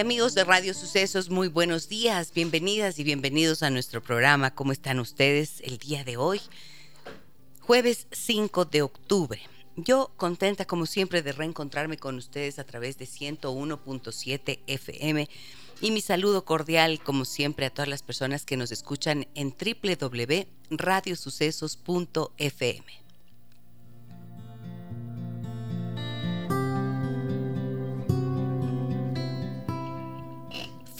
Amigos de Radio Sucesos, muy buenos días, bienvenidas y bienvenidos a nuestro programa. ¿Cómo están ustedes el día de hoy? Jueves 5 de octubre. Yo contenta como siempre de reencontrarme con ustedes a través de 101.7 FM y mi saludo cordial como siempre a todas las personas que nos escuchan en www.radiosucesos.fm.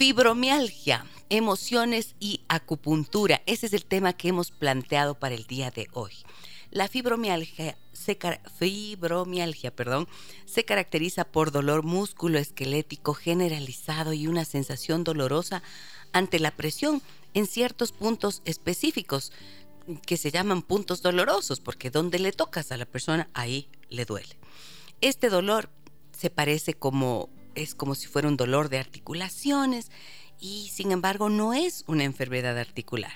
Fibromialgia, emociones y acupuntura. Ese es el tema que hemos planteado para el día de hoy. La fibromialgia se, caracteriza por dolor musculoesquelético generalizado y una sensación dolorosa ante la presión en ciertos puntos específicos que se llaman puntos dolorosos, porque donde le tocas a la persona, ahí le duele. Este dolor se parece como es como si fuera un dolor de articulaciones y sin embargo no es una enfermedad articular.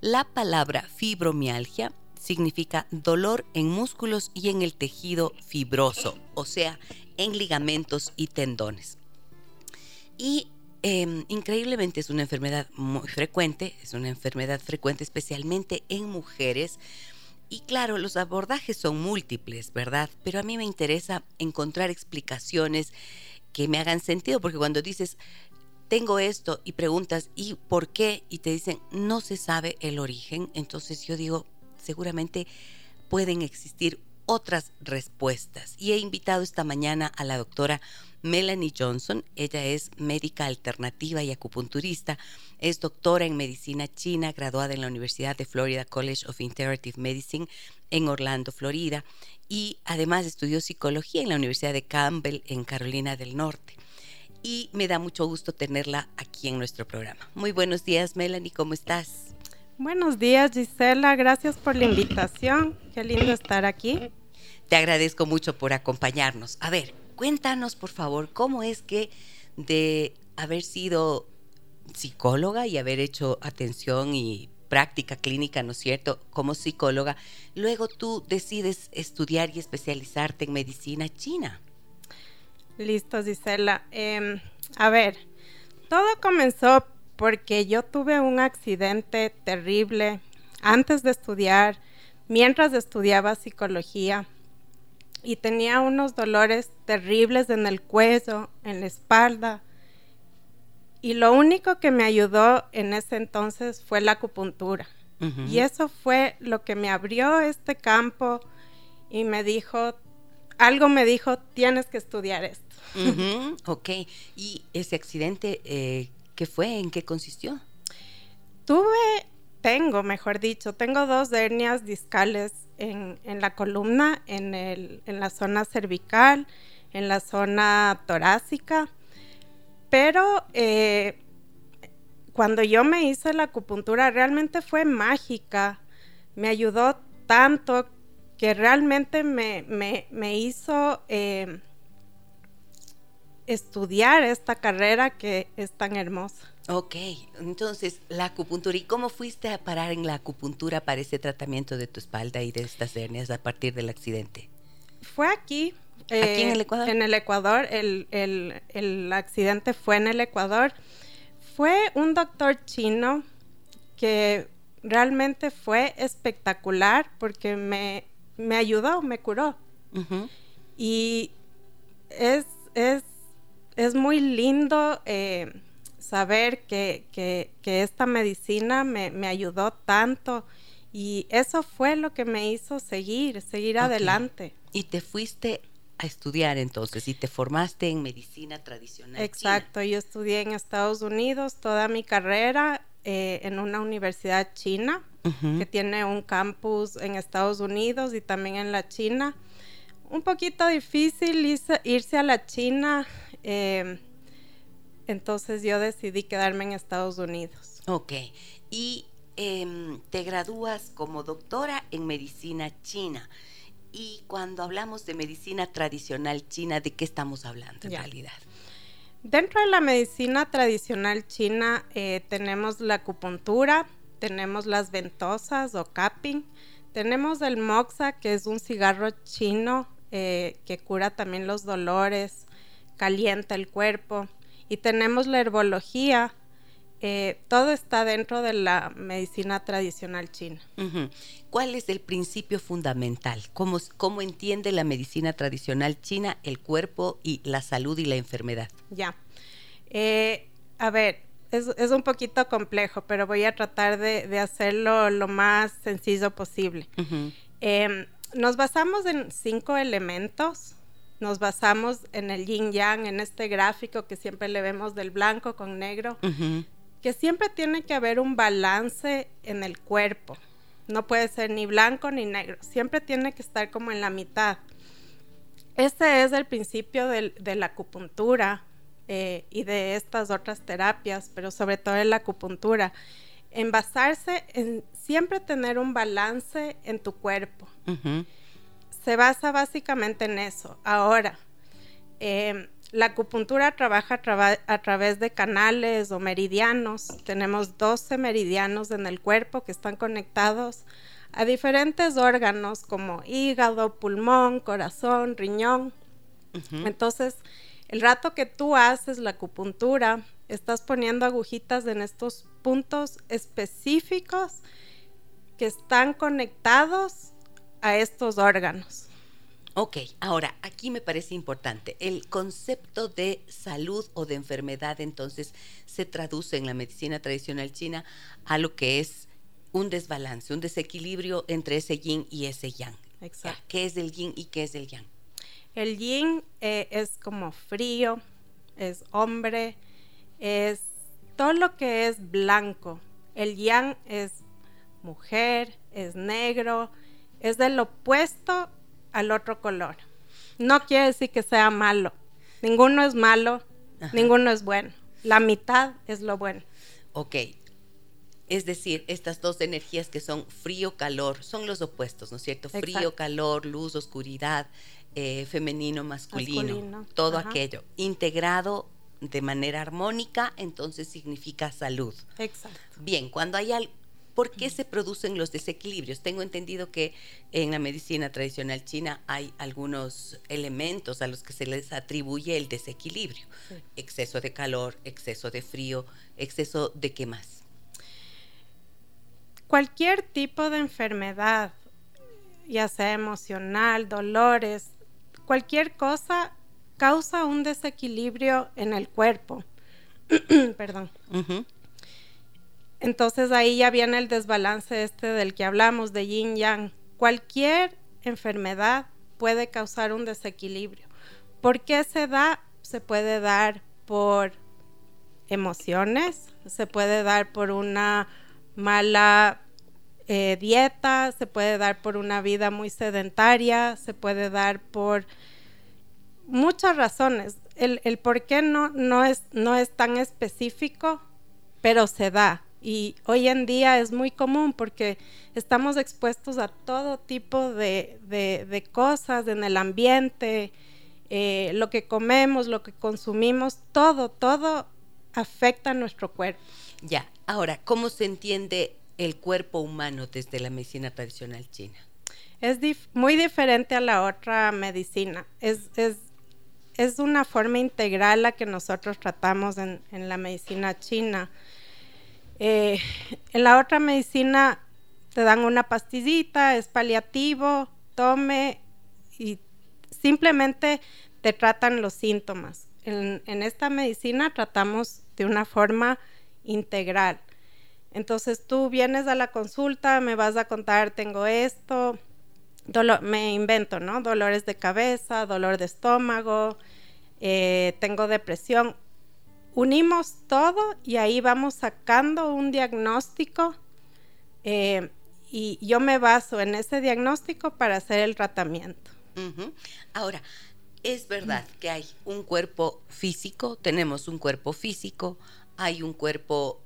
La palabra fibromialgia significa dolor en músculos y en el tejido fibroso, o sea, en ligamentos y tendones. Y em, increíblemente es una enfermedad muy frecuente, es una enfermedad frecuente especialmente en mujeres. Y claro, los abordajes son múltiples, ¿verdad? Pero a mí me interesa encontrar explicaciones que me hagan sentido, porque cuando dices, tengo esto y preguntas, ¿y por qué? Y te dicen, no se sabe el origen, entonces yo digo, seguramente pueden existir otras respuestas. Y he invitado esta mañana a la doctora Melanie Johnson. Ella es médica alternativa y acupunturista. Es doctora en medicina china, graduada en la Universidad de Florida College of Integrative Medicine en Orlando, Florida y además estudió psicología en la Universidad de Campbell en Carolina del Norte. Y me da mucho gusto tenerla aquí en nuestro programa. Muy buenos días, Melanie, ¿cómo estás? Buenos días, Gisela. Gracias por la invitación. Qué lindo estar aquí. Te agradezco mucho por acompañarnos. A ver, cuéntanos, por favor, cómo es que de haber sido psicóloga y haber hecho atención y práctica clínica, ¿no es cierto?, como psicóloga, luego tú decides estudiar y especializarte en medicina china. Listo, Gisela. Em, a ver, todo comenzó porque yo tuve un accidente terrible antes de estudiar, mientras estudiaba psicología, y tenía unos dolores terribles en el cuello, en la espalda, y lo único que me ayudó en ese entonces fue la acupuntura. Y eso fue lo que me abrió este campo y me dijo, algo me dijo, tienes que estudiar esto. Ok, ¿y ese accidente eh, qué fue? ¿En qué consistió? Tuve, tengo, mejor dicho, tengo dos hernias discales en, la columna, en la zona cervical, en la zona torácica pero eh, cuando yo me hice la acupuntura realmente fue mágica. Me ayudó tanto que realmente me, hizo eh, estudiar esta carrera que es tan hermosa. Ok, entonces la acupuntura, ¿y cómo fuiste a parar en la acupuntura para ese tratamiento de tu espalda y de estas hernias a partir del accidente? Fue aquí, ¿Aquí en el Ecuador? En el Ecuador, el, accidente fue en el Ecuador. Fue un doctor chino que realmente fue espectacular porque me, ayudó, me curó. Y es, es, muy lindo eh, saber que, esta medicina me, ayudó tanto y eso fue lo que me hizo seguir, seguir adelante. ¿Y te fuiste a estudiar entonces y te formaste en medicina tradicional. Exacto, yo estudié en Estados Unidos toda mi carrera eh, en una universidad china que tiene un campus en Estados Unidos y también en la China. Un poquito difícil irse, a la China, eh, entonces yo decidí quedarme en Estados Unidos. Ok, y em, te gradúas como doctora en medicina china. Y cuando hablamos de medicina tradicional china, ¿de qué estamos hablando en realidad? Dentro de la medicina tradicional china eh, tenemos la acupuntura, tenemos las ventosas o capping, tenemos el moxa, que es un cigarro chino eh, que cura también los dolores, calienta el cuerpo, y tenemos la herbología, eh, todo está dentro de la medicina tradicional china. ¿Cuál es el principio fundamental? ¿Cómo, ¿Cómo, entiende la medicina tradicional china el cuerpo y la salud y la enfermedad? Ya. Eh, a ver, es, un poquito complejo, pero voy a tratar de, hacerlo lo más sencillo posible. Em, nos basamos en cinco elementos. Nos basamos en el yin yang, en este gráfico que siempre le vemos del blanco con negro que siempre tiene que haber un balance en el cuerpo. No puede ser ni blanco ni negro, siempre tiene que estar como en la mitad. Ese es el principio de la acupuntura eh, y de estas otras terapias, pero sobre todo en la acupuntura. En basarse en siempre tener un balance en tu cuerpo. Se basa básicamente en eso. Ahora, eh, la acupuntura trabaja a, través de canales o meridianos. Tenemos 12 meridianos en el cuerpo que están conectados a diferentes órganos como hígado, pulmón, corazón, riñón. Entonces, el rato que tú haces la acupuntura, estás poniendo agujitas en estos puntos específicos que están conectados a estos órganos. Ok, ahora aquí me parece importante. El concepto de salud o de enfermedad entonces se traduce en la medicina tradicional china a lo que es un desbalance, un desequilibrio entre ese yin y ese yang. Exacto. ¿Qué es el yin y qué es el yang? El yin eh, es como frío, es hombre, es todo lo que es blanco. El yang es mujer, es negro, es del opuesto al otro color. No quiere decir que sea malo. Ninguno es malo, ninguno es bueno. La mitad es lo bueno. Ok. Es decir, estas dos energías que son frío, calor, son los opuestos, ¿no es cierto? Frío, calor, luz, oscuridad, eh, femenino, masculino, todo aquello. Integrado de manera armónica, entonces significa salud. Exacto. Bien, cuando hay algo ¿Por qué se producen los desequilibrios? Tengo entendido que en la medicina tradicional china hay algunos elementos a los que se les atribuye el desequilibrio. Exceso de calor, exceso de frío, exceso de qué más. Cualquier tipo de enfermedad, ya sea emocional, dolores, cualquier cosa causa un desequilibrio en el cuerpo. Perdón. Entonces ahí ya viene el desbalance este del que hablamos, de yin yang. Cualquier enfermedad puede causar un desequilibrio. ¿Por qué se da? Se puede dar por emociones, se puede dar por una mala eh, dieta, se puede dar por una vida muy sedentaria, se puede dar por muchas razones. El, el por qué no, no, es, no es tan específico, pero se da. Y hoy en día es muy común porque estamos expuestos a todo tipo de, cosas en el ambiente, eh, lo que comemos, lo que consumimos, todo, todo afecta a nuestro cuerpo. Ya, ahora, ¿cómo se entiende el cuerpo humano desde la medicina tradicional china? Es muy diferente a la otra medicina. Es, es, es, una forma integral la que nosotros tratamos en, en la medicina china eh, en la otra medicina te dan una pastillita, es paliativo, tome y simplemente te tratan los síntomas. En, esta medicina tratamos de una forma integral. Entonces tú vienes a la consulta, me vas a contar, tengo esto, me invento, ¿no? Dolores de cabeza, dolor de estómago, eh, tengo depresión. Unimos todo y ahí vamos sacando un diagnóstico eh, y yo me baso en ese diagnóstico para hacer el tratamiento. Ahora, es verdad que hay un cuerpo físico, tenemos un cuerpo físico, hay un cuerpo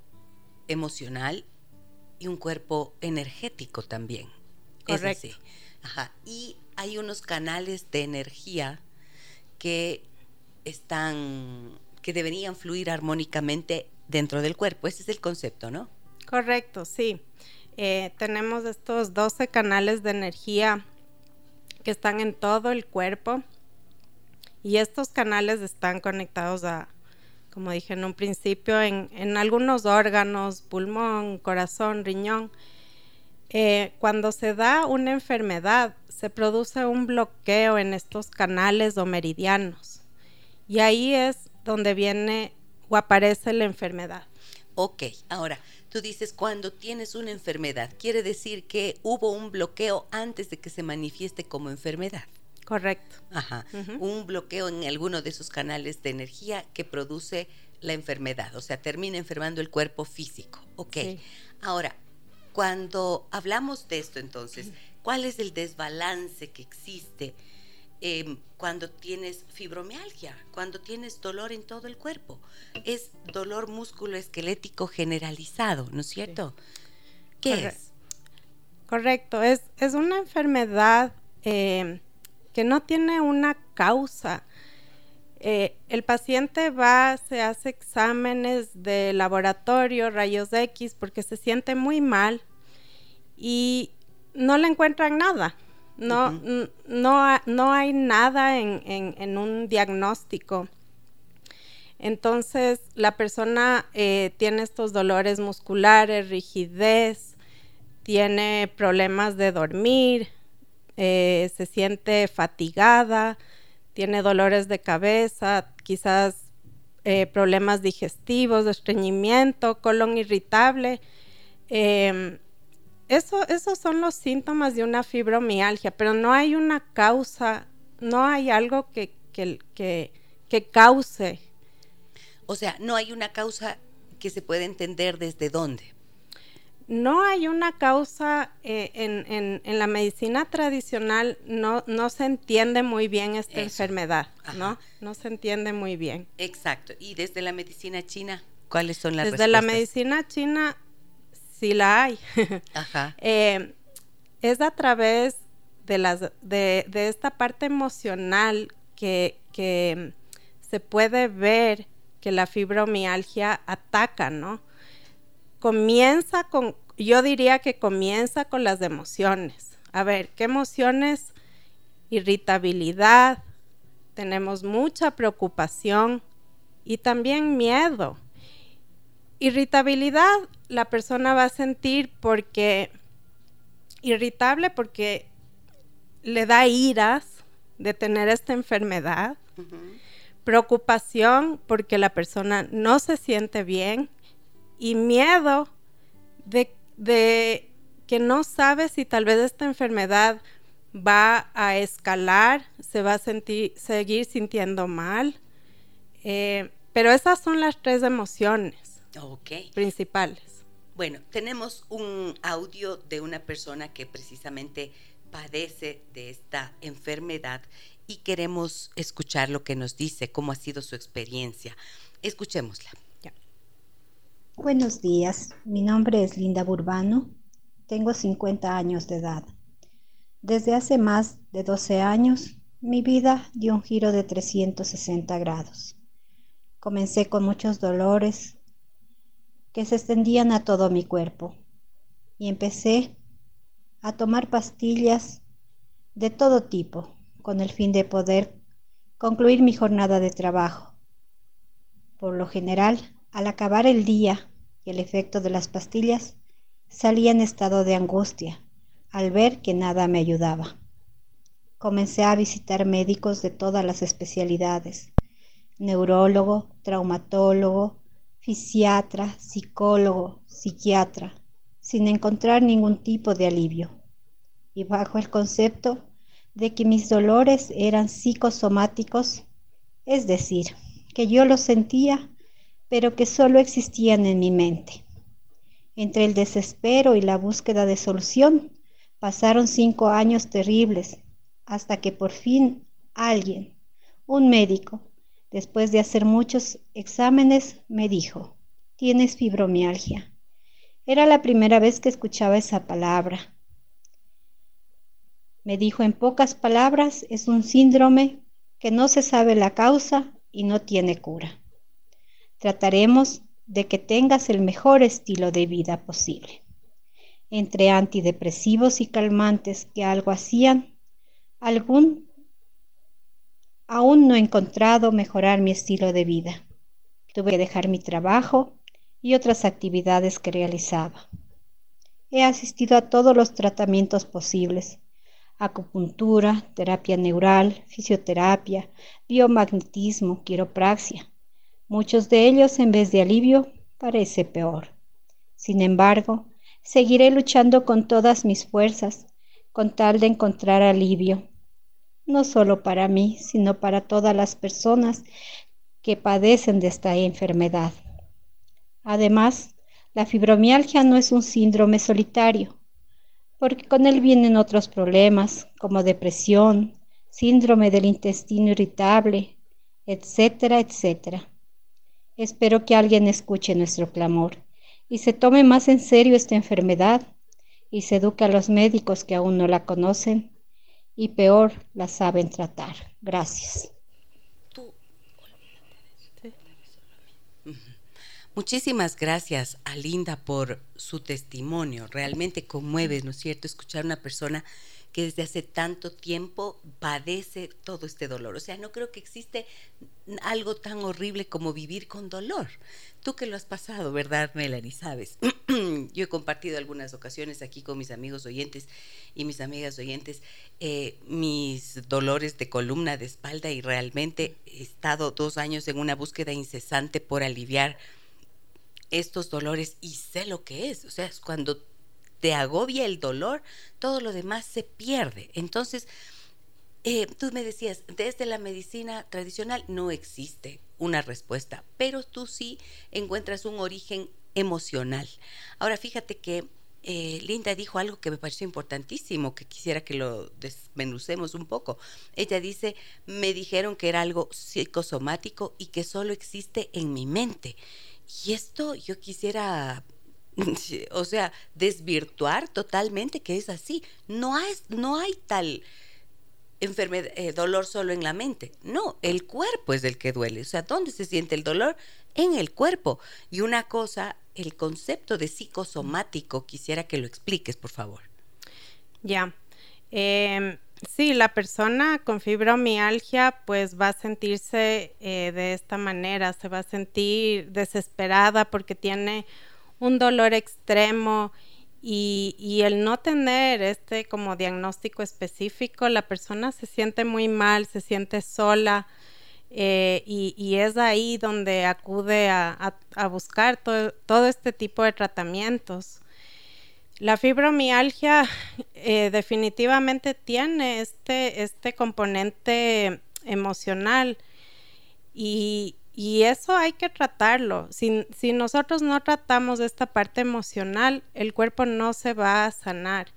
emocional y un cuerpo energético también. Correcto. Ajá. Y hay unos canales de energía que están, que deberían fluir armónicamente dentro del cuerpo. Ese es el concepto, ¿no? Correcto, sí. Eh, tenemos estos 12 canales de energía que están en todo el cuerpo y estos canales están conectados a, como dije en un principio, en, en algunos órganos, pulmón, corazón, riñón. Eh, cuando se da una enfermedad, se produce un bloqueo en estos canales o meridianos. Y ahí es donde viene o aparece la enfermedad. Ok, ahora, tú dices cuando tienes una enfermedad, quiere decir que hubo un bloqueo antes de que se manifieste como enfermedad. Correcto. Ajá. Un bloqueo en alguno de esos canales de energía que produce la enfermedad, o sea, termina enfermando el cuerpo físico. Ok. Ahora, cuando hablamos de esto entonces, ¿cuál es el desbalance que existe em, cuando tienes fibromialgia, cuando tienes dolor en todo el cuerpo? Es dolor músculo-esquelético generalizado, ¿no es cierto? ¿Qué es? Correcto, es, es una enfermedad em, que no tiene una causa. Eh, el paciente va, se hace exámenes de laboratorio, rayos X, porque se siente muy mal y no le encuentran nada. No, no, no, hay nada en, un diagnóstico. Entonces, la persona eh, tiene estos dolores musculares, rigidez, tiene problemas de dormir, eh, se siente fatigada, tiene dolores de cabeza, quizás eh, problemas digestivos, estreñimiento, colon irritable. Em, eso, esos son los síntomas de una fibromialgia, pero no hay una causa, no hay algo que, que, que, que cause. O sea, no hay una causa que se puede entender desde dónde no hay una causa eh, en, en, la medicina tradicional, no, no se entiende muy bien esta enfermedad, ¿no? No se entiende muy bien. Exacto. ¿Y desde la medicina china, cuáles son las Desde la medicina china, sí la hay. Ajá. Eh, es a través de, las, de, de esta parte emocional que, que se puede ver que la fibromialgia ataca, ¿no? comienza con, yo diría que comienza con las emociones. A ver, ¿qué emociones? Irritabilidad, tenemos mucha preocupación y también miedo. Irritabilidad la persona va a sentir porque irritable porque le da iras de tener esta enfermedad. Preocupación porque la persona no se siente bien y miedo de, que no sabe si tal vez esta enfermedad va a escalar, se va a sentir, seguir sintiendo mal. Eh, pero esas son las tres emociones principales. Bueno, tenemos un audio de una persona que precisamente padece de esta enfermedad y queremos escuchar lo que nos dice, cómo ha sido su experiencia. Escuchémosla. Buenos días, mi nombre es Linda Burbano, tengo 50 años de edad. Desde hace más de 12 años, mi vida dio un giro de 360 grados. Comencé con muchos dolores que se extendían a todo mi cuerpo y empecé a tomar pastillas de todo tipo con el fin de poder concluir mi jornada de trabajo. Por lo general, al acabar el día y el efecto de las pastillas, salía en estado de angustia al ver que nada me ayudaba. Comencé a visitar médicos de todas las especialidades, neurólogo, traumatólogo, fisiatra, psicólogo, psiquiatra, sin encontrar ningún tipo de alivio. y bajo el concepto de que mis dolores eran psicosomáticos, es decir, que yo los sentía, pero que solo existían en mi mente. Entre el desespero y la búsqueda de solución, pasaron cinco años terribles, hasta que por fin alguien, un médico, después de hacer muchos exámenes, me dijo, tienes fibromialgia. Era la primera vez que escuchaba esa palabra. Me dijo en pocas palabras, es un síndrome que no se sabe la causa y no tiene cura. Trataremos de que tengas el mejor estilo de vida posible. Entre antidepresivos y calmantes que algo hacían, algún aún no he encontrado mejorar mi estilo de vida. Tuve que dejar mi trabajo y otras actividades que realizaba. He asistido a todos los tratamientos posibles, acupuntura, terapia neural, fisioterapia, biomagnetismo, quiropraxia. Muchos de ellos, en vez de alivio, parece peor. Sin embargo, seguiré luchando con todas mis fuerzas con tal de encontrar alivio, no solo para mí, sino para todas las personas que padecen de esta enfermedad. Además, la fibromialgia no es un síndrome solitario, porque con él vienen otros problemas como depresión, síndrome del intestino irritable, etcétera, etcétera. Espero que alguien escuche nuestro clamor y se tome más en serio esta enfermedad y se eduque a los médicos que aún no la conocen y peor la saben tratar. Gracias. Muchísimas gracias a Linda por su testimonio. Realmente conmueve, ¿no es cierto?, escuchar a una persona que desde hace tanto tiempo padece todo este dolor. O sea, no creo que existe algo tan horrible como vivir con dolor. Tú que lo has pasado, ¿verdad, Melanie? Sabes, yo he compartido algunas ocasiones aquí con mis amigos oyentes y mis amigas oyentes eh, mis dolores de columna, de espalda y realmente he estado dos años en una búsqueda incesante por aliviar estos dolores y sé lo que es. O sea, es cuando te agobia el dolor, todo lo demás se pierde. Entonces, eh, tú me decías, desde la medicina tradicional no existe una respuesta, pero tú sí encuentras un origen emocional. Ahora, fíjate que eh, Linda dijo algo que me pareció importantísimo, que quisiera que lo desmenucemos un poco. Ella dice, me dijeron que era algo psicosomático y que solo existe en mi mente. Y esto yo quisiera, o sea, desvirtuar totalmente que es así. No hay, no hay tal enfermedad, eh, dolor solo en la mente. No, el cuerpo es el que duele. O sea, ¿dónde se siente el dolor? En el cuerpo. Y una cosa, el concepto de psicosomático, quisiera que lo expliques, por favor. Ya. Em, Sí, la persona con fibromialgia pues va a sentirse eh, de esta manera, se va a sentir desesperada porque tiene un dolor extremo y, el no tener este como diagnóstico específico, la persona se siente muy mal, se siente sola eh, y, es ahí donde acude a, buscar todo este tipo de tratamientos. La fibromialgia eh, definitivamente tiene este, este componente emocional y, eso hay que tratarlo. Si, si, nosotros no tratamos esta parte emocional, el cuerpo no se va a sanar.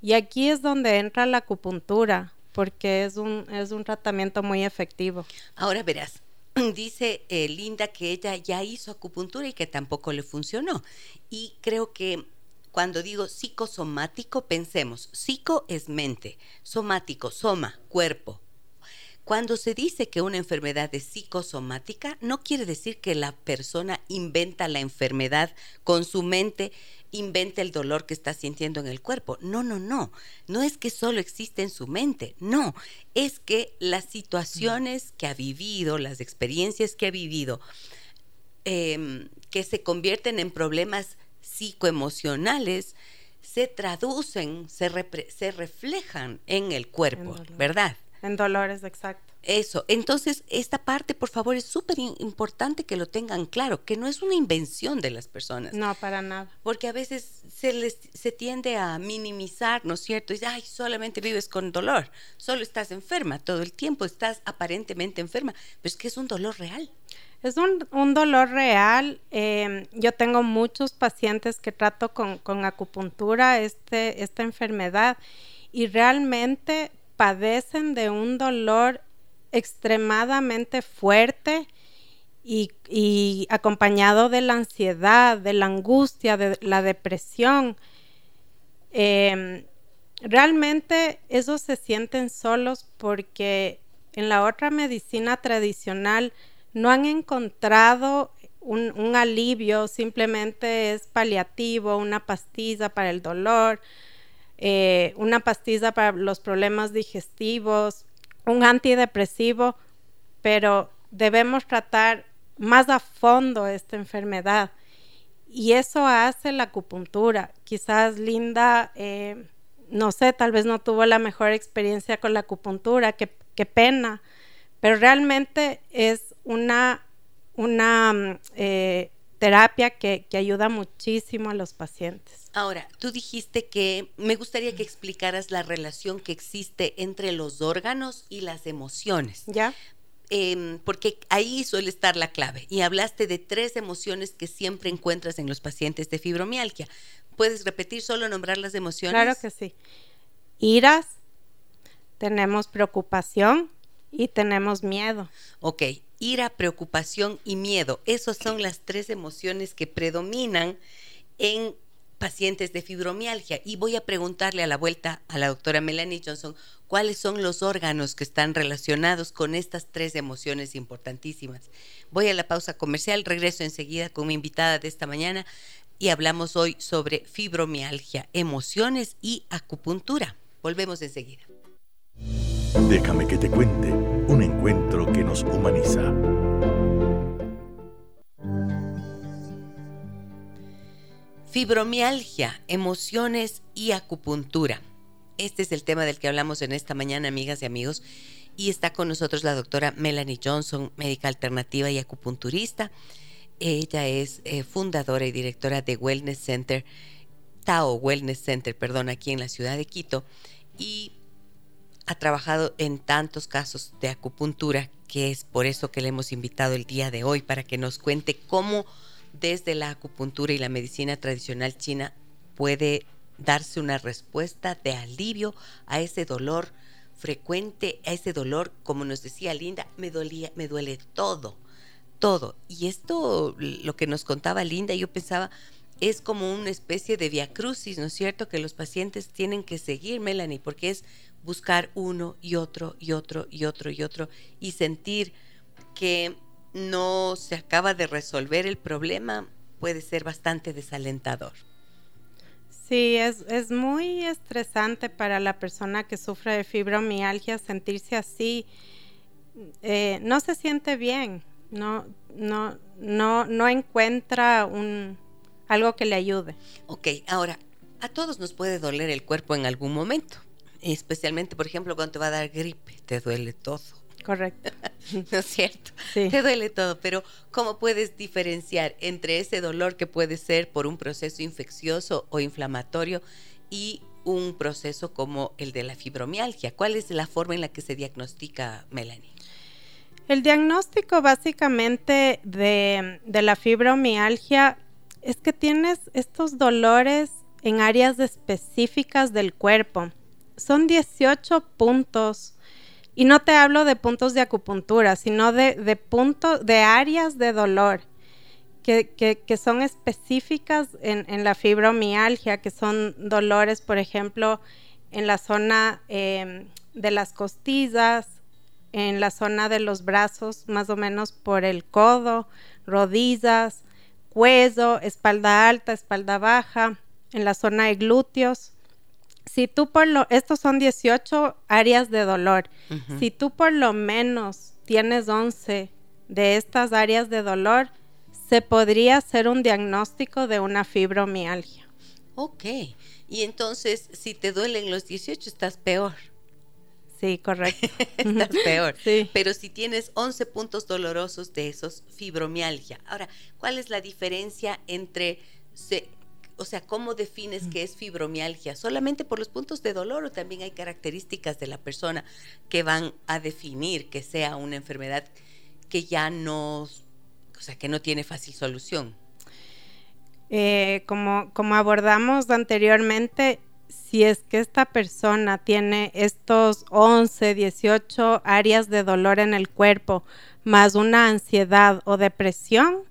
Y aquí es donde entra la acupuntura, porque es un, es un tratamiento muy efectivo. Ahora verás, dice eh, Linda que ella ya hizo acupuntura y que tampoco le funcionó. Y creo que cuando digo psicosomático, pensemos, psico es mente, somático, soma, cuerpo. Cuando se dice que una enfermedad es psicosomática, no quiere decir que la persona inventa la enfermedad con su mente, inventa el dolor que está sintiendo en el cuerpo. No, no, no. No es que solo existe en su mente, no. Es que las situaciones que ha vivido, las experiencias que ha vivido, em, que se convierten en problemas psicoemocionales se traducen, se, se reflejan en el cuerpo, ¿verdad? En dolores, exacto. Eso, entonces esta parte por favor es súper importante que lo tengan claro, que no es una invención de las personas. No, para nada. Porque a veces se les se tiende a minimizar, ¿no es cierto? Y ay, solamente vives con dolor, solo estás enferma todo el tiempo, estás aparentemente enferma, pero es que es un dolor real. Es un, un dolor real. Eh, yo tengo muchos pacientes que trato con, con acupuntura este, esta enfermedad y realmente padecen de un dolor extremadamente fuerte y, acompañado de la ansiedad, de la angustia, de la depresión. Eh, realmente esos se sienten solos porque en la otra medicina tradicional no han encontrado un, un, alivio, simplemente es paliativo, una pastilla para el dolor, eh, una pastilla para los problemas digestivos, un antidepresivo, pero debemos tratar más a fondo esta enfermedad. Y eso hace la acupuntura. Quizás Linda, eh, no sé, tal vez no tuvo la mejor experiencia con la acupuntura, qué, pena, pero realmente es una, una eh, terapia que, que, ayuda muchísimo a los pacientes. Ahora, tú dijiste que me gustaría que explicaras la relación que existe entre los órganos y las emociones. ¿Ya? Eh, porque ahí suele estar la clave. Y hablaste de tres emociones que siempre encuentras en los pacientes de fibromialgia. ¿Puedes repetir solo nombrar las emociones? Claro que sí. Iras, tenemos preocupación, y tenemos miedo. Ok, ira, preocupación y miedo. Esas son las tres emociones que predominan en pacientes de fibromialgia. Y voy a preguntarle a la vuelta a la doctora Melanie Johnson cuáles son los órganos que están relacionados con estas tres emociones importantísimas. Voy a la pausa comercial, regreso enseguida con mi invitada de esta mañana y hablamos hoy sobre fibromialgia, emociones y acupuntura. Volvemos enseguida. Déjame que te cuente un encuentro que nos humaniza. Fibromialgia, emociones y acupuntura. Este es el tema del que hablamos en esta mañana, amigas y amigos. Y está con nosotros la doctora Melanie Johnson, médica alternativa y acupunturista. Ella es eh, fundadora y directora de Wellness Center, Tao Wellness Center, perdón, aquí en la ciudad de Quito. Y ha trabajado en tantos casos de acupuntura que es por eso que le hemos invitado el día de hoy para que nos cuente cómo desde la acupuntura y la medicina tradicional china puede darse una respuesta de alivio a ese dolor frecuente, a ese dolor, como nos decía Linda, me dolía, me duele todo, todo. Y esto, lo que nos contaba Linda, yo pensaba, es como una especie de viacrucis, ¿no es cierto? Que los pacientes tienen que seguir, Melanie, porque es buscar uno y otro y otro y otro y otro y sentir que no se acaba de resolver el problema puede ser bastante desalentador. Sí, es, es muy estresante para la persona que sufre de fibromialgia sentirse así. Eh, no se siente bien, no, no, no, no encuentra un, algo que le ayude. Ok, ahora, a todos nos puede doler el cuerpo en algún momento especialmente, por ejemplo, cuando te va a dar gripe, te duele todo. Correcto. ¿No es cierto? Sí. Te duele todo, pero ¿cómo puedes diferenciar entre ese dolor que puede ser por un proceso infeccioso o inflamatorio y un proceso como el de la fibromialgia? ¿Cuál es la forma en la que se diagnostica, Melanie? El diagnóstico básicamente de, de la fibromialgia es que tienes estos dolores en áreas específicas del cuerpo son 18 puntos. Y no te hablo de puntos de acupuntura, sino de, de puntos, de áreas de dolor que, que, son específicas en, en, la fibromialgia, que son dolores, por ejemplo, en la zona eh, de las costillas, en la zona de los brazos, más o menos por el codo, rodillas, cuello, espalda alta, espalda baja, en la zona de glúteos si tú por lo, estos son 18 áreas de dolor, uh -huh. si tú por lo menos tienes 11 de estas áreas de dolor, se podría hacer un diagnóstico de una fibromialgia. Ok, y entonces si te duelen los 18 estás peor. Sí, correcto. Estás peor. Sí. Pero si tienes 11 puntos dolorosos de esos, fibromialgia. Ahora, ¿cuál es la diferencia entre, se- o sea, cómo defines que es fibromialgia? ¿Solamente por los puntos de dolor o también hay características de la persona que van a definir que sea una enfermedad que ya no, o sea, que no tiene fácil solución? Eh, como, como abordamos anteriormente, si es que esta persona tiene estos 11, 18 áreas de dolor en el cuerpo, más una ansiedad o depresión,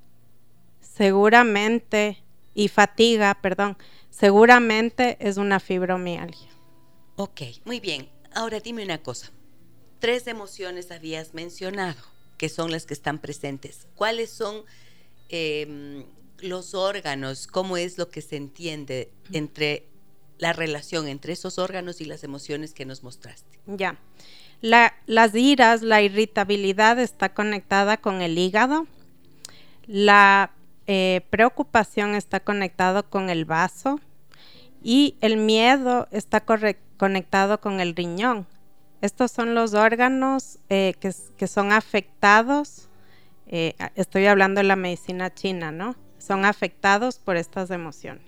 seguramente, y fatiga, perdón, seguramente es una fibromialgia. Ok, muy bien. Ahora dime una cosa. Tres emociones habías mencionado, que son las que están presentes. ¿Cuáles son eh, los órganos? ¿Cómo es lo que se entiende entre la relación entre esos órganos y las emociones que nos mostraste? Ya. La- las iras, la irritabilidad está conectada con el hígado. La eh, preocupación está conectado con el vaso. Y el miedo está conectado con el riñón. Estos son los órganos eh, que, que son afectados. eh, estoy hablando de la medicina china, ¿no? Son afectados por estas emociones.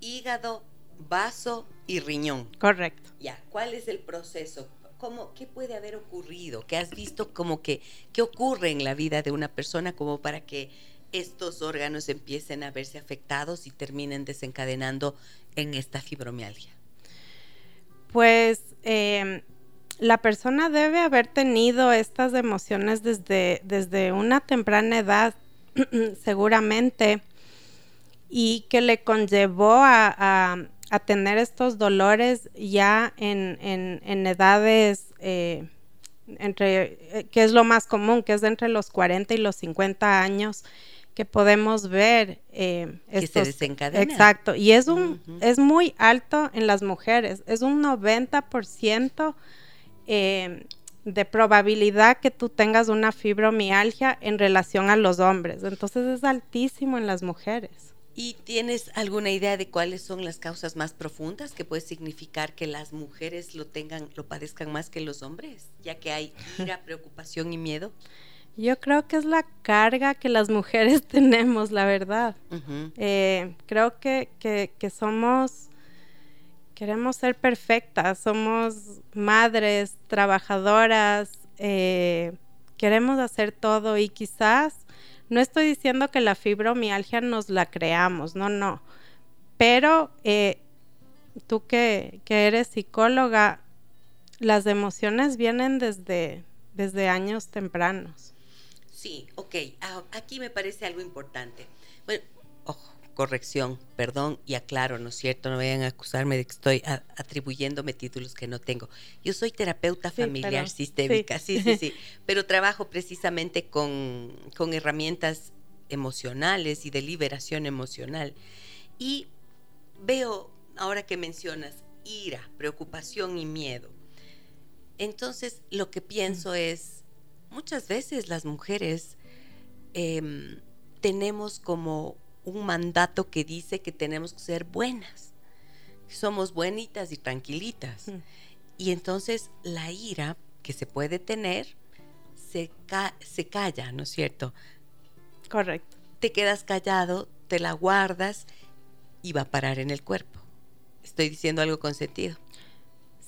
Hígado, vaso y riñón. Correcto. Ya, ¿cuál es el proceso? ¿Cómo, ¿Qué puede haber ocurrido? ¿Qué has visto como que, qué ocurre en la vida de una persona como para que estos órganos empiecen a verse afectados y terminen desencadenando en esta fibromialgia? Pues eh, la persona debe haber tenido estas emociones desde, desde una temprana edad, seguramente, y que le conllevó a, a- a tener estos dolores ya en, en- en edades, eh, entre, eh, que es lo más común, que es entre los 40 y los 50 años, que podemos ver eh, Que se estos- desencadena. Exacto, y es un es muy alto en las mujeres, es un 90% eh, de probabilidad que tú tengas una fibromialgia en relación a los hombres, entonces es altísimo en las mujeres. ¿Y tienes alguna idea de cuáles son las causas más profundas que puede significar que las mujeres lo tengan, lo padezcan más que los hombres, ya que hay ira, preocupación y miedo? Yo creo que es la carga que las mujeres tenemos, la verdad. Eh, creo que, que- que somos, queremos ser perfectas, somos madres, trabajadoras, eh, queremos hacer todo y quizás, no estoy diciendo que la fibromialgia nos la creamos, no, no, pero eh, tú que, que eres psicóloga, las emociones vienen desde, desde años tempranos. Sí, ok. Ah, aquí me parece algo importante. Bueno, ojo, corrección, perdón y aclaro, ¿no es cierto? No vayan a acusarme de que estoy a- atribuyéndome títulos que no tengo. Yo soy terapeuta Sí, familiar pero- sistémica, sí, sí. sí, sí, pero trabajo precisamente con, con herramientas emocionales y de liberación emocional. Y veo, ahora que mencionas, ira, preocupación y miedo. Entonces, lo que pienso es, muchas veces las mujeres em, tenemos como un mandato que dice que tenemos que ser buenas, que somos buenitas y tranquilitas. Mm. Y entonces la ira que se puede tener se, ca- se calla, ¿no es cierto? Correcto. Te quedas callado, te la guardas y va a parar en el cuerpo. Estoy diciendo algo con sentido.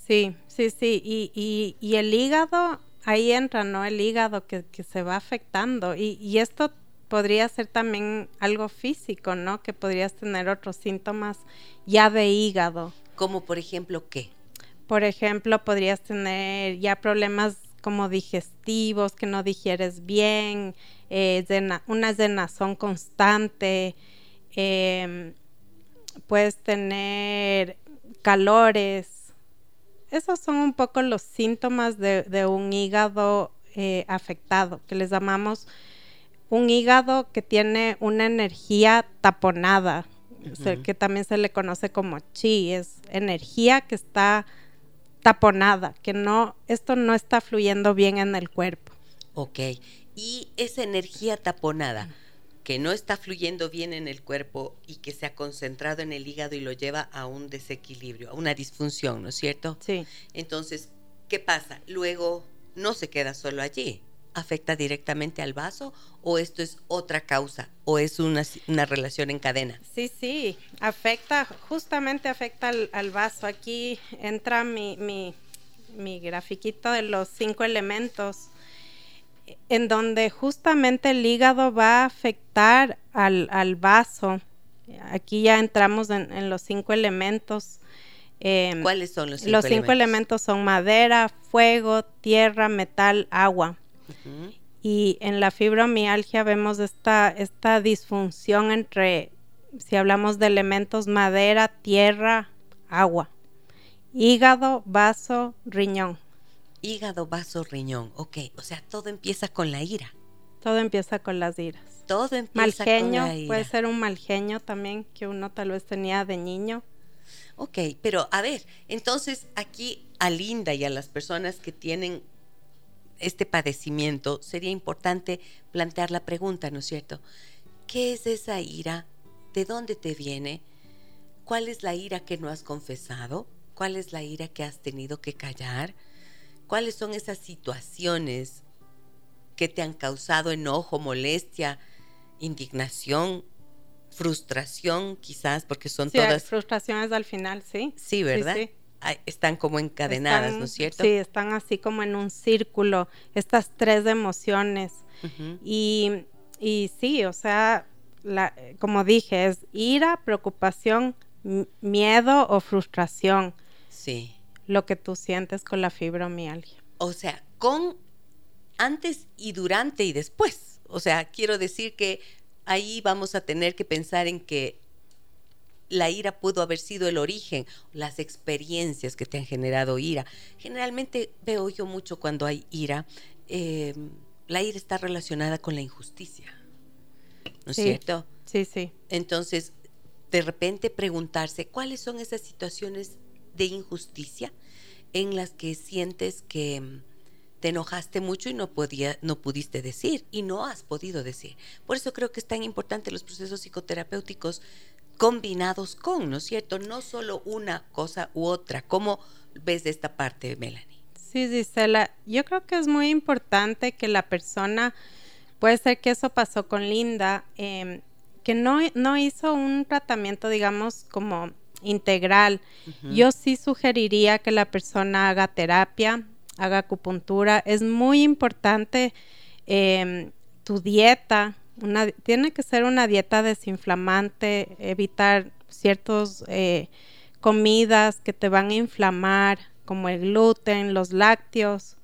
Sí, sí, sí. Y, y, y el hígado, ahí entra, ¿no? El hígado que, que se va afectando. Y, y esto podría ser también algo físico, ¿no? Que podrías tener otros síntomas ya de hígado. Como por ejemplo, ¿qué? Por ejemplo, podrías tener ya problemas como digestivos, que no digieres bien, eh, zena- una cenazón constante, em, puedes tener calores. Esos son un poco los síntomas de, de un hígado eh, afectado, que les llamamos un hígado que tiene una energía taponada, o sea, Ujú. que también se le conoce como chi, es energía que está taponada, que no, esto no está fluyendo bien en el cuerpo. Ok. Y esa energía taponada que no está fluyendo bien en el cuerpo y que se ha concentrado en el hígado y lo lleva a un desequilibrio, a una disfunción, ¿no es cierto? Sí, Entonces, ¿qué pasa? Luego no se queda solo allí. ¿Afecta directamente al vaso o esto es otra causa o es una, una relación en cadena? Sí, sí, afecta, justamente afecta al, vaso. Aquí entra mi, mi, mi grafiquito de los cinco elementos en donde justamente el hígado va a afectar al, al vaso. Aquí ya entramos en, los cinco elementos. Em, ¿Cuáles son los cinco Los cinco elementos? son madera, fuego, tierra, metal, agua. Y en la fibromialgia vemos esta, esta disfunción entre, si hablamos de elementos, madera, tierra, agua. Hígado, vaso, riñón hígado, vaso, riñón. Ok, o sea, todo empieza con la ira. Todo empieza con las iras. Todo empieza con la ira. puede ser un malgeño también que uno tal vez tenía de niño. Ok, pero a ver, entonces aquí a Linda y a las personas que tienen este padecimiento, sería importante plantear la pregunta, ¿no es cierto? ¿Qué es esa ira? ¿De dónde te viene? ¿Cuál es la ira que no has confesado? ¿Cuál es la ira que has tenido que callar? ¿Cuáles son esas situaciones que te han causado enojo, molestia, indignación, frustración, quizás, porque son sí, todas. frustraciones al final, sí. Sí, ¿verdad? Están como encadenadas, ¿no es cierto? Sí, están así como en un círculo, estas tres emociones. y, y, sí, o sea, la, como dije, es ira, preocupación, miedo o frustración. Sí lo que tú sientes con la fibromialgia. O sea, con antes y durante y después. O sea, quiero decir que ahí vamos a tener que pensar en que la ira pudo haber sido el origen, las experiencias que te han generado ira. Generalmente veo yo mucho cuando hay ira, em, la ira está relacionada con la injusticia. ¿No es cierto? Sí, sí. Entonces, de repente preguntarse cuáles son esas situaciones de injusticia en las que sientes que te enojaste mucho y no, podía, no pudiste decir y no has podido decir. Por eso creo que es tan importante los procesos psicoterapéuticos combinados con, ¿no es cierto? No solo una cosa u otra. ¿Cómo ves de esta parte, Melanie? Sí, Gisela, yo creo que es muy importante que la persona, puede ser que eso pasó con Linda, em, que no, no hizo un tratamiento, digamos, como integral. Yo sí sugeriría que la persona haga terapia, haga acupuntura. Es muy importante em, tu dieta. Tiene que ser una dieta desinflamante, evitar ciertas eh, comidas que te van a inflamar, como el gluten, los lácteos.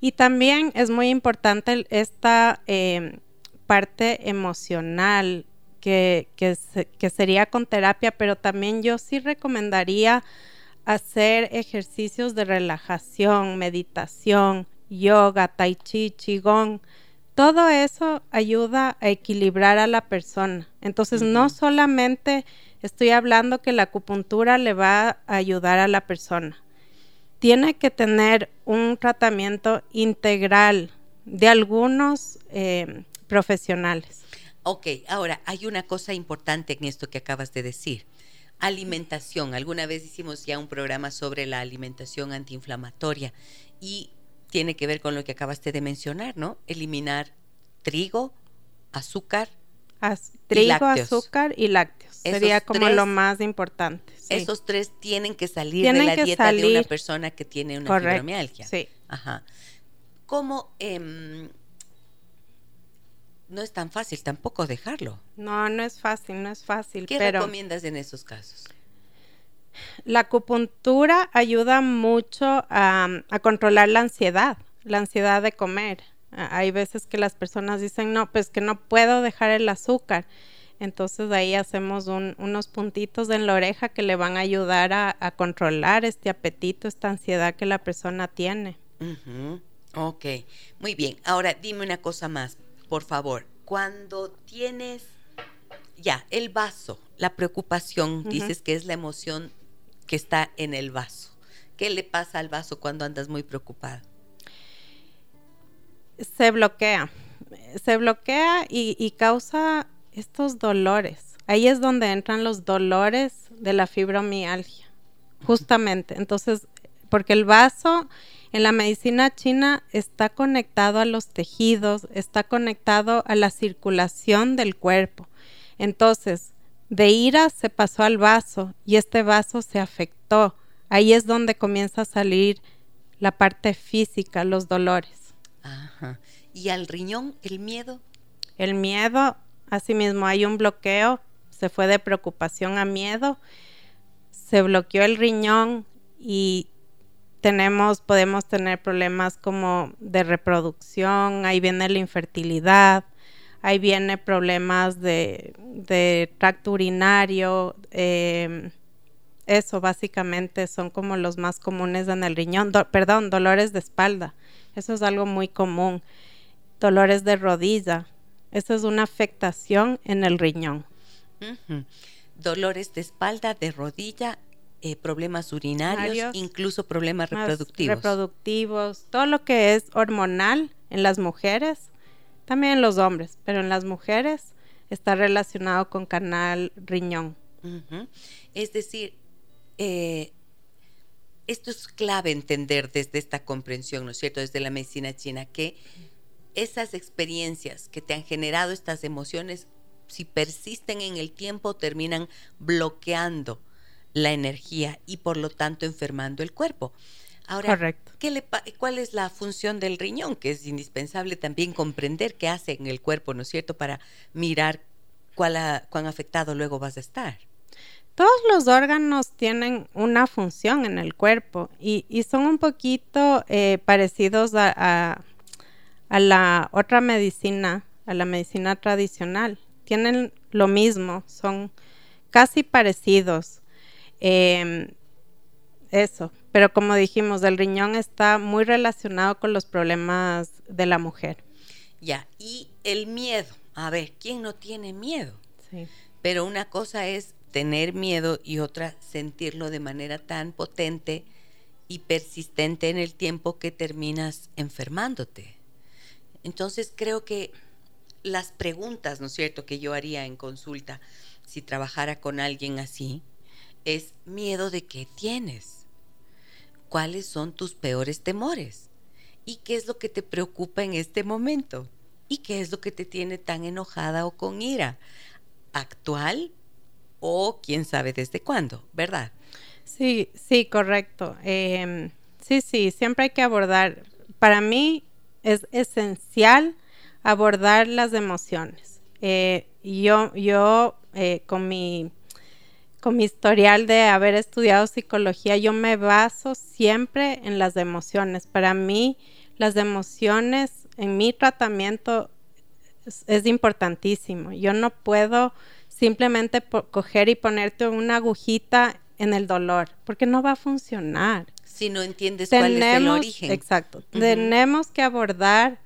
Y también es muy importante esta em, parte emocional, que, sería con terapia, pero también yo sí recomendaría hacer ejercicios de relajación, meditación, yoga, tai chi, qigong. Todo eso ayuda a equilibrar a la persona. Entonces, no solamente estoy hablando que la acupuntura le va a ayudar a la persona. Tiene que tener un tratamiento integral de algunos eh, profesionales. Ok, ahora hay una cosa importante en esto que acabas de decir. Alimentación. Alguna vez hicimos ya un programa sobre la alimentación antiinflamatoria y tiene que ver con lo que acabaste de mencionar, ¿no? Eliminar trigo, azúcar. trigo, azúcar y lácteos. Sería como lo más importante. Esos tres tienen que salir de la dieta de una persona que tiene una fibromialgia. Sí. Ajá. ¿Cómo em, no es tan fácil tampoco dejarlo. No, no es fácil, no es fácil. ¿Qué recomiendas en esos casos? La acupuntura ayuda mucho a, controlar la ansiedad, la ansiedad de comer. Hay veces que las personas dicen, no, pues que no puedo dejar el azúcar. Entonces ahí hacemos unos puntitos en la oreja que le van a ayudar a, controlar este apetito, esta ansiedad que la persona tiene. Ok, muy bien. Ahora dime una cosa más por favor, cuando tienes ya el vaso, la preocupación, dices que es la emoción que está en el vaso. ¿Qué le pasa al vaso cuando andas muy preocupado? Se bloquea, se bloquea y, causa estos dolores. Ahí es donde entran los dolores de la fibromialgia, justamente. Entonces, porque el vaso en la medicina china está conectado a los tejidos, está conectado a la circulación del cuerpo. Entonces, de ira se pasó al vaso y este vaso se afectó. Ahí es donde comienza a salir la parte física, los dolores. Ajá. ¿Y al riñón, el miedo? El miedo, asimismo, hay un bloqueo, se fue de preocupación a miedo, se bloqueó el riñón y tenemos, podemos tener problemas como de reproducción, ahí viene la infertilidad, ahí viene problemas de, de tracto urinario, em, eso básicamente son como los más comunes en el riñón, perdón, dolores de espalda, eso es algo muy común, dolores de rodilla, eso es una afectación en el riñón. Dolores de espalda, de rodilla eh, problemas urinarios, incluso problemas reproductivos. Reproductivos, todo lo que es hormonal en las mujeres, también en los hombres, pero en las mujeres está relacionado con canal riñón. Es decir, eh, esto es clave entender desde esta comprensión, ¿no es cierto?, desde la medicina china, que esas experiencias que te han generado estas emociones, si persisten en el tiempo, terminan bloqueando la energía y por lo tanto enfermando el cuerpo. Ahora, ¿qué le ¿cuál es la función del riñón? Que es indispensable también comprender qué hace en el cuerpo, ¿no es cierto? Para mirar cuál cuán afectado luego vas a estar. Todos los órganos tienen una función en el cuerpo y, son un poquito eh, parecidos a, a la otra medicina, a la medicina tradicional. Tienen lo mismo, son casi parecidos. Em, eso, pero como dijimos, el riñón está muy relacionado con los problemas de la mujer. Ya, y el miedo. A ver, ¿quién no tiene miedo? Sí. Pero una cosa es tener miedo y otra sentirlo de manera tan potente y persistente en el tiempo que terminas enfermándote. Entonces creo que las preguntas, ¿no es cierto?, que yo haría en consulta si trabajara con alguien así, es miedo de qué tienes. ¿Cuáles son tus peores temores? ¿Y qué es lo que te preocupa en este momento? ¿Y qué es lo que te tiene tan enojada o con ira? ¿Actual o quién sabe desde cuándo? ¿Verdad? Sí, sí, correcto. Em, sí, sí, siempre hay que abordar. Para mí es esencial abordar las emociones. Eh, yo, yo eh, con mi con mi historial de haber estudiado psicología, yo me baso siempre en las emociones. Para mí, las emociones en mi tratamiento es, importantísimo. Yo no puedo simplemente coger y ponerte una agujita en el dolor, porque no va a funcionar. Si no entiendes cuál es el origen. Exacto. Tenemos que abordar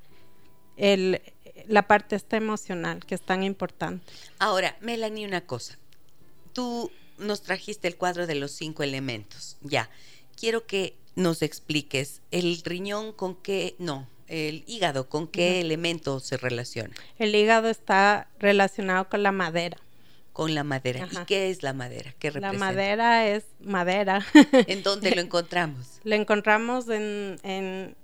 el, la parte esta emocional, que es tan importante. Ahora, Melanie, una cosa. Tú nos trajiste el cuadro de los cinco elementos. Ya, quiero que nos expliques el riñón con qué, no, el hígado con qué elemento se relaciona. El hígado está relacionado con la madera. Con la madera. ¿Y qué es la madera? ¿Qué representa? La madera es madera. ¿En dónde lo encontramos? Lo encontramos en, en,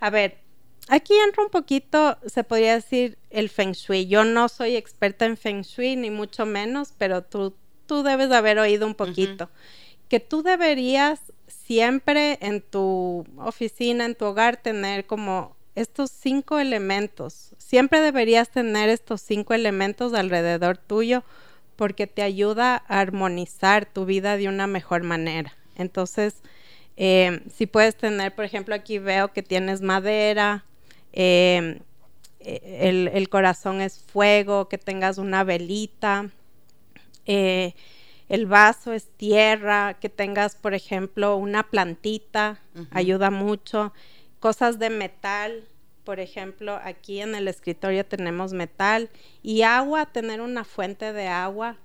a ver, aquí entra un poquito, se podría decir, el feng shui. Yo no soy experta en feng shui, ni mucho menos, pero tú tú debes de haber oído un poquito, que tú deberías siempre en tu oficina, en tu hogar, tener como estos cinco elementos. Siempre deberías tener estos cinco elementos alrededor tuyo porque te ayuda a armonizar tu vida de una mejor manera. Entonces, eh, si puedes tener, por ejemplo, aquí veo que tienes madera, eh, el, el, corazón es fuego, que tengas una velita, eh, el vaso es tierra, que tengas, por ejemplo, una plantita, ayuda mucho. Cosas de metal, por ejemplo, aquí en el escritorio tenemos metal y agua, tener una fuente de agua.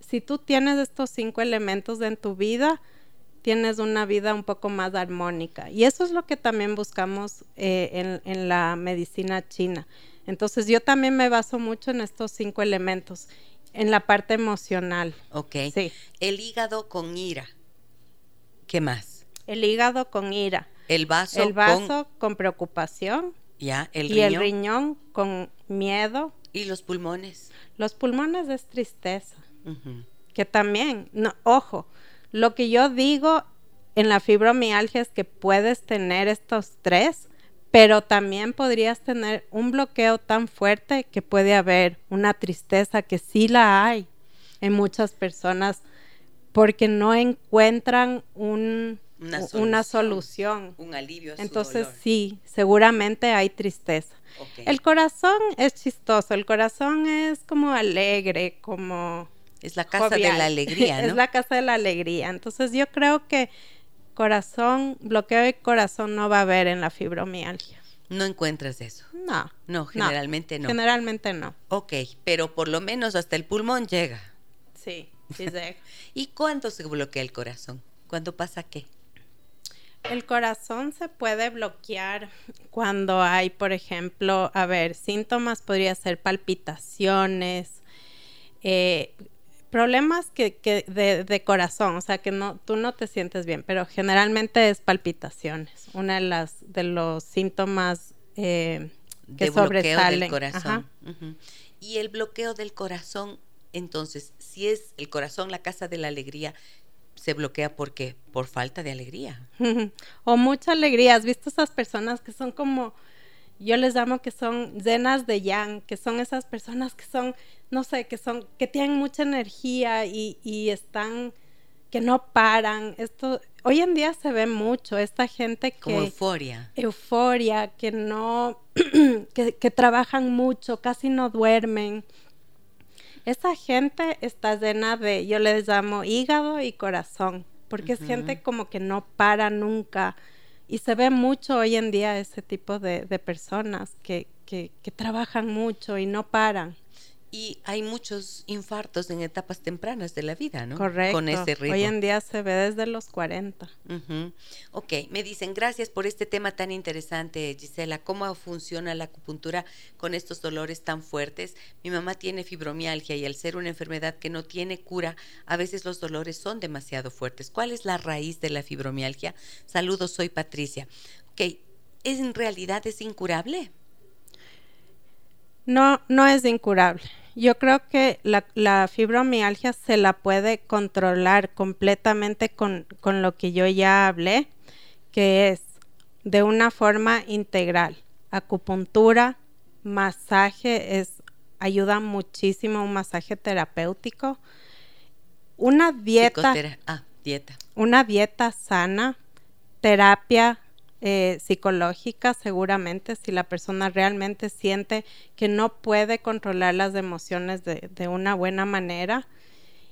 Si tú tienes estos cinco elementos en tu vida, tienes una vida un poco más armónica. Y eso es lo que también buscamos eh, en la medicina china. Entonces yo también me baso mucho en estos cinco elementos en la parte emocional. Ok. Sí. El hígado con ira. ¿Qué más? El hígado con ira. El vaso, el vaso con, preocupación. Ya, el y el riñón con miedo. ¿Y los pulmones? Los pulmones es tristeza. Que también, no, ojo, lo que yo digo en la fibromialgia es que puedes tener estos tres, pero también podrías tener un bloqueo tan fuerte que puede haber una tristeza que sí la hay en muchas personas porque no encuentran un, una, solución, Un alivio. Entonces sí, seguramente hay tristeza. El corazón es chistoso, el corazón es como alegre, como... Es la casa de la alegría, ¿no? es la casa de la alegría. Entonces yo creo que corazón, bloqueo de corazón no va a haber en la fibromialgia. No encuentras eso. No. No, generalmente no. Generalmente no. Ok, pero por lo menos hasta el pulmón llega. Sí, sí llega. ¿Y cuándo se bloquea el corazón? ¿Cuándo pasa qué? El corazón se puede bloquear cuando hay, por ejemplo, a ver, síntomas podría ser palpitaciones, eh, problemas que, que de, corazón, o sea, que no, tú no te sientes bien, pero generalmente es palpitaciones, una de las de los síntomas eh, que de sobresalen. Del corazón. Y el bloqueo del corazón, entonces, si es el corazón la casa de la alegría, se bloquea porque por falta de alegría. o mucha alegría. ¿Has visto esas personas que son como, yo les llamo que son llenas de yang, que son esas personas que son, no sé, que son, que tienen mucha energía y, y están, que no paran. Esto, hoy en día se ve mucho, esta gente que... Como euforia. Euforia, que no, que, que trabajan mucho, casi no duermen esa gente está llena de, yo les llamo hígado y corazón, porque es gente como que no para nunca. Y se ve mucho hoy en día ese tipo de, de personas que, que, que trabajan mucho y no paran y hay muchos infartos en etapas tempranas de la vida, ¿no? Correcto. Con ese ritmo. Hoy en día se ve desde los 40. Ok, me dicen, gracias por este tema tan interesante, Gisela. ¿Cómo funciona la acupuntura con estos dolores tan fuertes? Mi mamá tiene fibromialgia y al ser una enfermedad que no tiene cura, a veces los dolores son demasiado fuertes. ¿Cuál es la raíz de la fibromialgia? Saludos, soy Patricia. Ok, ¿en realidad es incurable? No, no es incurable yo creo que la, fibromialgia se la puede controlar completamente con, lo que yo ya hablé, que es de una forma integral. Acupuntura, masaje, es, ayuda muchísimo un masaje terapéutico. Una dieta, ah, dieta. Una dieta sana, terapia eh, psicológica seguramente si la persona realmente siente que no puede controlar las emociones de, de una buena manera.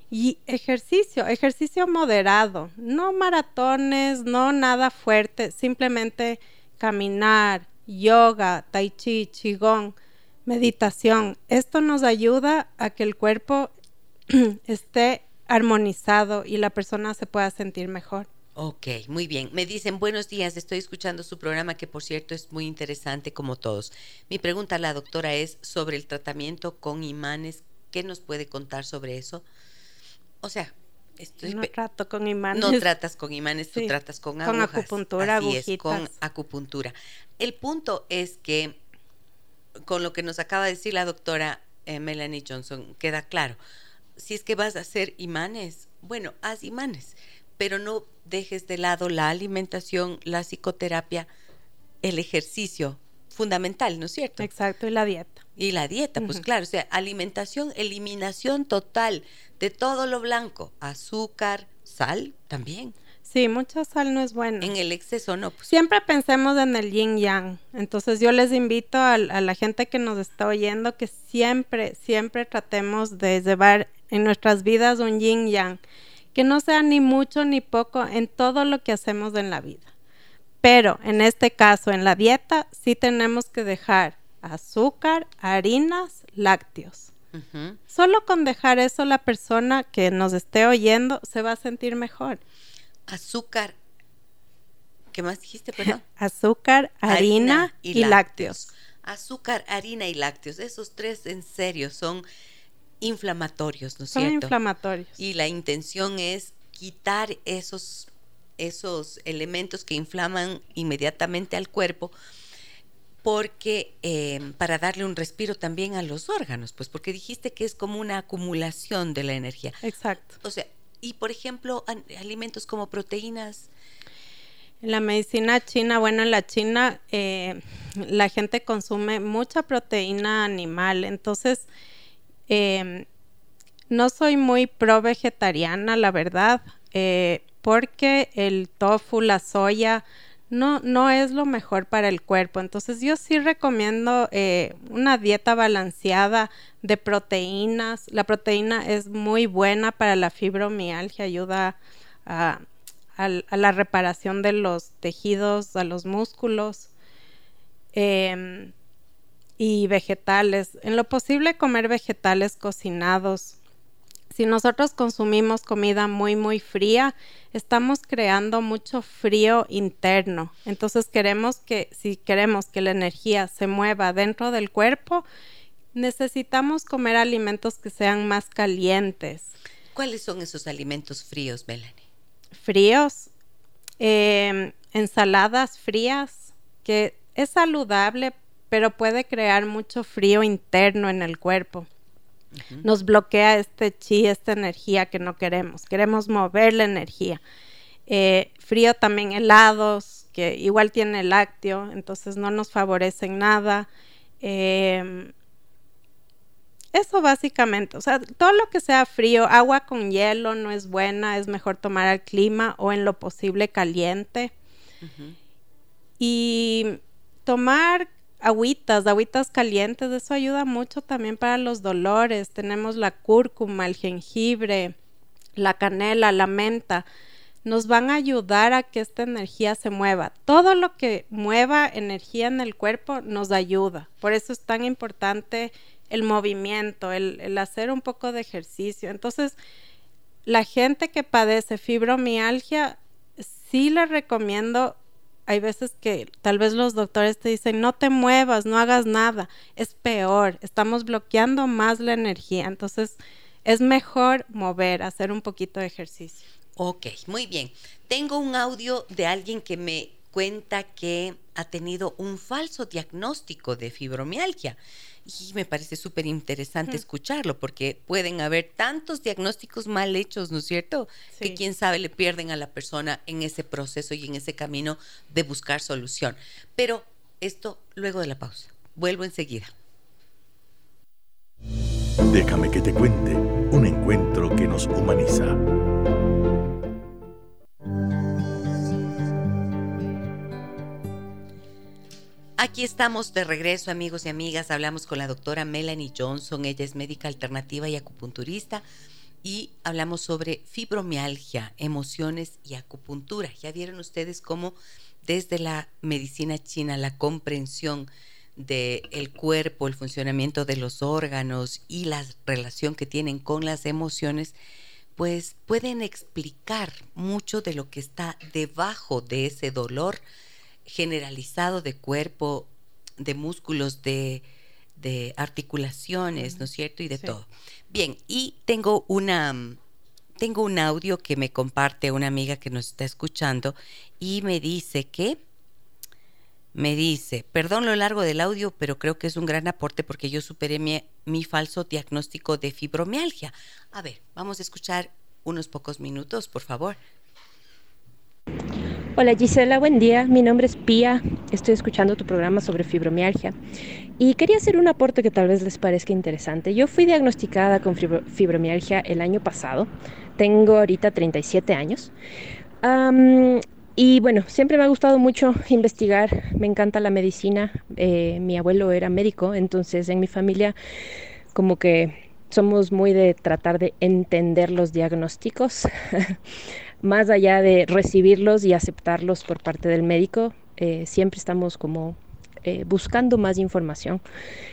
Y ejercicio, ejercicio moderado, no maratones, no nada fuerte, simplemente caminar, yoga, tai chi, qigong, meditación. Esto nos ayuda a que el cuerpo esté armonizado y la persona se pueda sentir mejor. Ok, muy bien. Me dicen, buenos días, estoy escuchando su programa que por cierto es muy interesante como todos. Mi pregunta a la doctora es sobre el tratamiento con imanes. ¿Qué nos puede contar sobre eso? O sea, estoy... No trato con imanes. No tratas con imanes, tú tratas con agujas. Con acupuntura, Así es, con acupuntura. El punto es que, con lo que nos acaba de decir la doctora eh, Melanie Johnson, queda claro. Si es que vas a hacer imanes, bueno, haz imanes pero no dejes de lado la alimentación, la psicoterapia, el ejercicio fundamental, ¿no es cierto? Exacto, y la dieta. Y la dieta, pues claro, o sea, alimentación, eliminación total de todo lo blanco, azúcar, sal también. Sí, mucha sal no es buena. En el exceso no. Pues. Siempre pensemos en el yin yang. Entonces yo les invito a, a, la gente que nos está oyendo que siempre, siempre tratemos de llevar en nuestras vidas un yin yang que no sea ni mucho ni poco en todo lo que hacemos en la vida. Pero en este caso, en la dieta, sí tenemos que dejar azúcar, harinas, lácteos. Solo con dejar eso, la persona que nos esté oyendo se va a sentir mejor. Azúcar. ¿Qué más dijiste, perdón? azúcar, harina, y, lácteos. Azúcar, harina y lácteos. Esos tres en serio son inflamatorios, ¿no es Son inflamatorios. Y la intención es quitar esos esos elementos que inflaman inmediatamente al cuerpo porque em, para darle un respiro también a los órganos, pues porque dijiste que es como una acumulación de la energía. Exacto. O sea, y por ejemplo, alimentos como proteínas. En la medicina china, bueno, en la China eh, la gente consume mucha proteína animal, entonces em, no soy muy pro vegetariana, la verdad, eh, porque el tofu, la soya, no, no es lo mejor para el cuerpo. Entonces yo sí recomiendo eh, una dieta balanceada de proteínas. La proteína es muy buena para la fibromialgia, ayuda a, la reparación de los tejidos, a los músculos. Em, y vegetales. En lo posible comer vegetales cocinados si nosotros consumimos comida muy, muy fría, estamos creando mucho frío interno. Entonces queremos que, si queremos que la energía se mueva dentro del cuerpo, necesitamos comer alimentos que sean más calientes. ¿Cuáles son esos alimentos fríos, Melanie? Fríos, em, ensaladas frías, que es saludable, pero puede crear mucho frío interno en el cuerpo nos bloquea este chi, esta energía que no queremos. Queremos mover la energía. Eh, frío también helados, que igual tiene lácteo, entonces no nos favorecen nada. Em, eso básicamente, o sea, todo lo que sea frío, agua con hielo no es buena, es mejor tomar al clima o en lo posible caliente. Y tomar agüitas, agüitas calientes, eso ayuda mucho también para los dolores. Tenemos la cúrcuma, el jengibre, la canela, la menta. Nos van a ayudar a que esta energía se mueva. Todo lo que mueva energía en el cuerpo nos ayuda. Por eso es tan importante el movimiento, el, el hacer un poco de ejercicio. Entonces, la gente que padece fibromialgia, sí les recomiendo hay veces que tal vez los doctores te dicen, no te muevas, no hagas nada. Es peor, estamos bloqueando más la energía. Entonces, es mejor mover, hacer un poquito de ejercicio. Ok, muy bien. Tengo un audio de alguien que me cuenta que ha tenido un falso diagnóstico de fibromialgia y me parece súper interesante escucharlo porque pueden haber tantos diagnósticos mal hechos, ¿no es cierto? Que quién sabe le pierden a la persona en ese proceso y en ese camino de buscar solución. Pero esto luego de la pausa. Vuelvo enseguida. Déjame que te cuente un encuentro que nos humaniza. Aquí estamos de regreso, amigos y amigas. Hablamos con la doctora Melanie Johnson. Ella es médica alternativa y acupunturista. Y hablamos sobre fibromialgia, emociones y acupuntura. Ya vieron ustedes cómo desde la medicina china la comprensión del cuerpo, el funcionamiento de los órganos y la relación que tienen con las emociones, pues pueden explicar mucho de lo que está debajo de ese dolor generalizado de cuerpo, de músculos, de, articulaciones, ¿no es cierto? Y de todo. Bien, y tengo una tengo un audio que me comparte una amiga que nos está escuchando y me dice que me dice, perdón lo largo del audio, pero creo que es un gran aporte porque yo superé mi, mi falso diagnóstico de fibromialgia. A ver, vamos a escuchar unos pocos minutos, por favor. Hola Gisela, buen día. Mi nombre es Pía. Estoy escuchando tu programa sobre fibromialgia y quería hacer un aporte que tal vez les parezca interesante. Yo fui diagnosticada con fibromialgia el año pasado. Tengo ahorita 37 años. y bueno, siempre me ha gustado mucho investigar. Me encanta la medicina. Eh, mi abuelo era médico, entonces en mi familia como que somos muy de tratar de entender los diagnósticos. más allá de recibirlos y aceptarlos por parte del médico, eh, siempre estamos como eh, buscando más información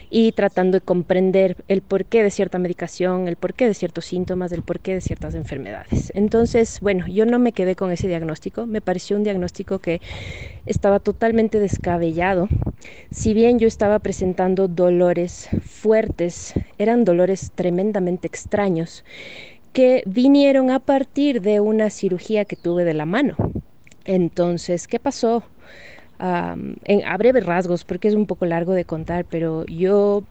y tratando de comprender el porqué de cierta medicación, el porqué de ciertos síntomas, el porqué de ciertas enfermedades. Entonces, bueno, yo no me quedé con ese diagnóstico, me pareció un diagnóstico que estaba totalmente descabellado. Si bien yo estaba presentando dolores fuertes, eran dolores tremendamente extraños que vinieron a partir de una cirugía que tuve de la mano. Entonces, ¿qué pasó? en, a breves rasgos, porque es un poco largo de contar, pero yo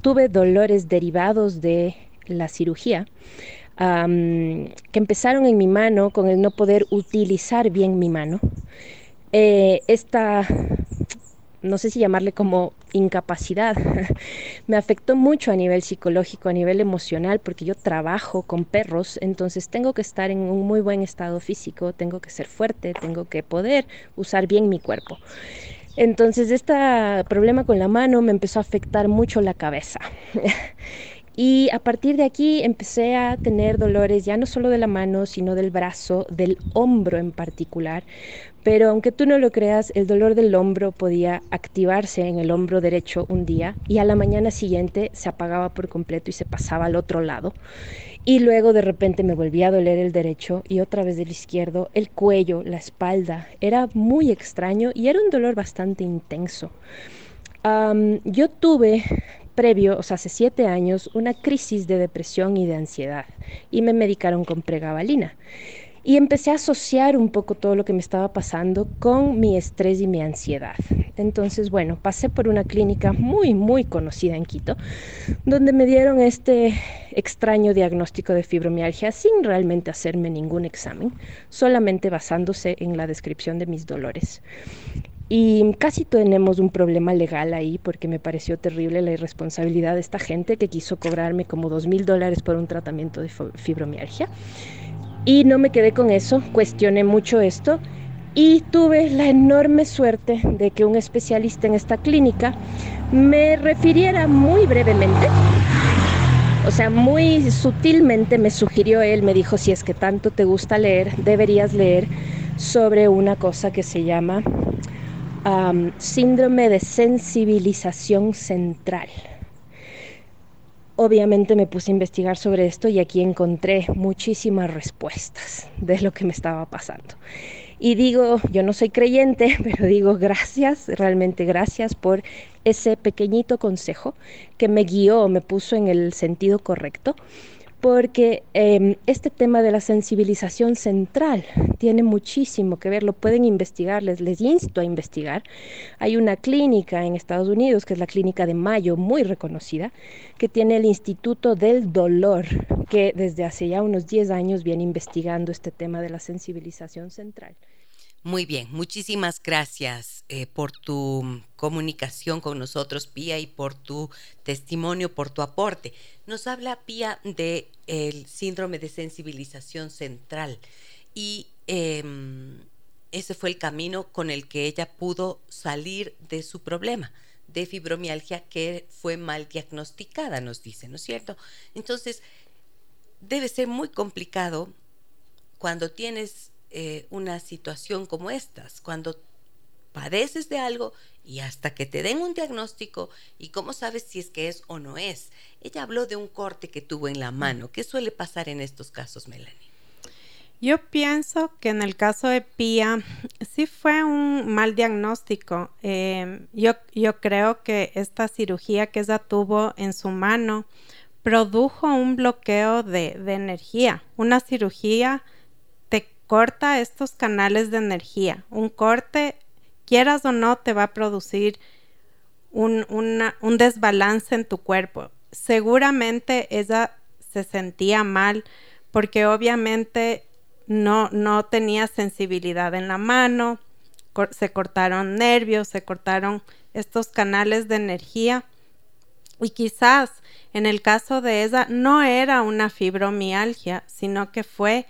tuve dolores derivados de la cirugía. que empezaron en mi mano con el no poder utilizar bien mi mano. Eh, esta no sé si llamarle como incapacidad, me afectó mucho a nivel psicológico, a nivel emocional, porque yo trabajo con perros, entonces tengo que estar en un muy buen estado físico, tengo que ser fuerte, tengo que poder usar bien mi cuerpo. Entonces este problema con la mano me empezó a afectar mucho la cabeza. Y a partir de aquí empecé a tener dolores ya no solo de la mano, sino del brazo, del hombro en particular. Pero aunque tú no lo creas, el dolor del hombro podía activarse en el hombro derecho un día y a la mañana siguiente se apagaba por completo y se pasaba al otro lado. Y luego de repente me volvía a doler el derecho y otra vez del izquierdo, el cuello, la espalda. Era muy extraño y era un dolor bastante intenso. yo tuve previo, o sea, hace siete años, una crisis de depresión y de ansiedad y me medicaron con pregabalina. Y empecé a asociar un poco todo lo que me estaba pasando con mi estrés y mi ansiedad. Entonces, bueno, pasé por una clínica muy, muy conocida en Quito, donde me dieron este extraño diagnóstico de fibromialgia sin realmente hacerme ningún examen, solamente basándose en la descripción de mis dolores. Y casi tenemos un problema legal ahí porque me pareció terrible la irresponsabilidad de esta gente que quiso cobrarme como dos mil dólares por un tratamiento de fibromialgia. Y no me quedé con eso, cuestioné mucho esto y tuve la enorme suerte de que un especialista en esta clínica me refiriera muy brevemente, o sea, muy sutilmente me sugirió él, me dijo, si es que tanto te gusta leer, deberías leer sobre una cosa que se llama síndrome de sensibilización central. Obviamente me puse a investigar sobre esto y aquí encontré muchísimas respuestas de lo que me estaba pasando. Y digo, yo no soy creyente, pero digo gracias, realmente gracias por ese pequeñito consejo que me guió, me puso en el sentido correcto porque em, este tema de la sensibilización central tiene muchísimo que ver, lo pueden investigar, les, les insto a investigar. Hay una clínica en Estados Unidos, que es la clínica de Mayo, muy reconocida, que tiene el Instituto del Dolor, que desde hace ya unos 10 años viene investigando este tema de la sensibilización central. Muy bien, muchísimas gracias eh, por tu comunicación con nosotros, Pía, y por tu testimonio, por tu aporte. Nos habla Pía del el síndrome de sensibilización central y em, ese fue el camino con el que ella pudo salir de su problema de fibromialgia que fue mal diagnosticada, nos dice, ¿no es cierto? Entonces, debe ser muy complicado cuando tienes eh, una situación como estas, cuando padeces de algo y hasta que te den un diagnóstico y cómo sabes si es que es o no es. Ella habló de un corte que tuvo en la mano. ¿Qué suele pasar en estos casos, Melanie? Yo pienso que en el caso de Pia sí fue un mal diagnóstico. Em, yo, yo creo que esta cirugía que ella tuvo en su mano produjo un bloqueo de, de energía, una cirugía corta estos canales de energía. Un corte, quieras o no, te va a producir un, un desbalance en tu cuerpo. Seguramente ella se sentía mal porque obviamente no, no tenía sensibilidad en la mano, se cortaron nervios, se cortaron estos canales de energía y quizás en el caso de ella no era una fibromialgia, sino que fue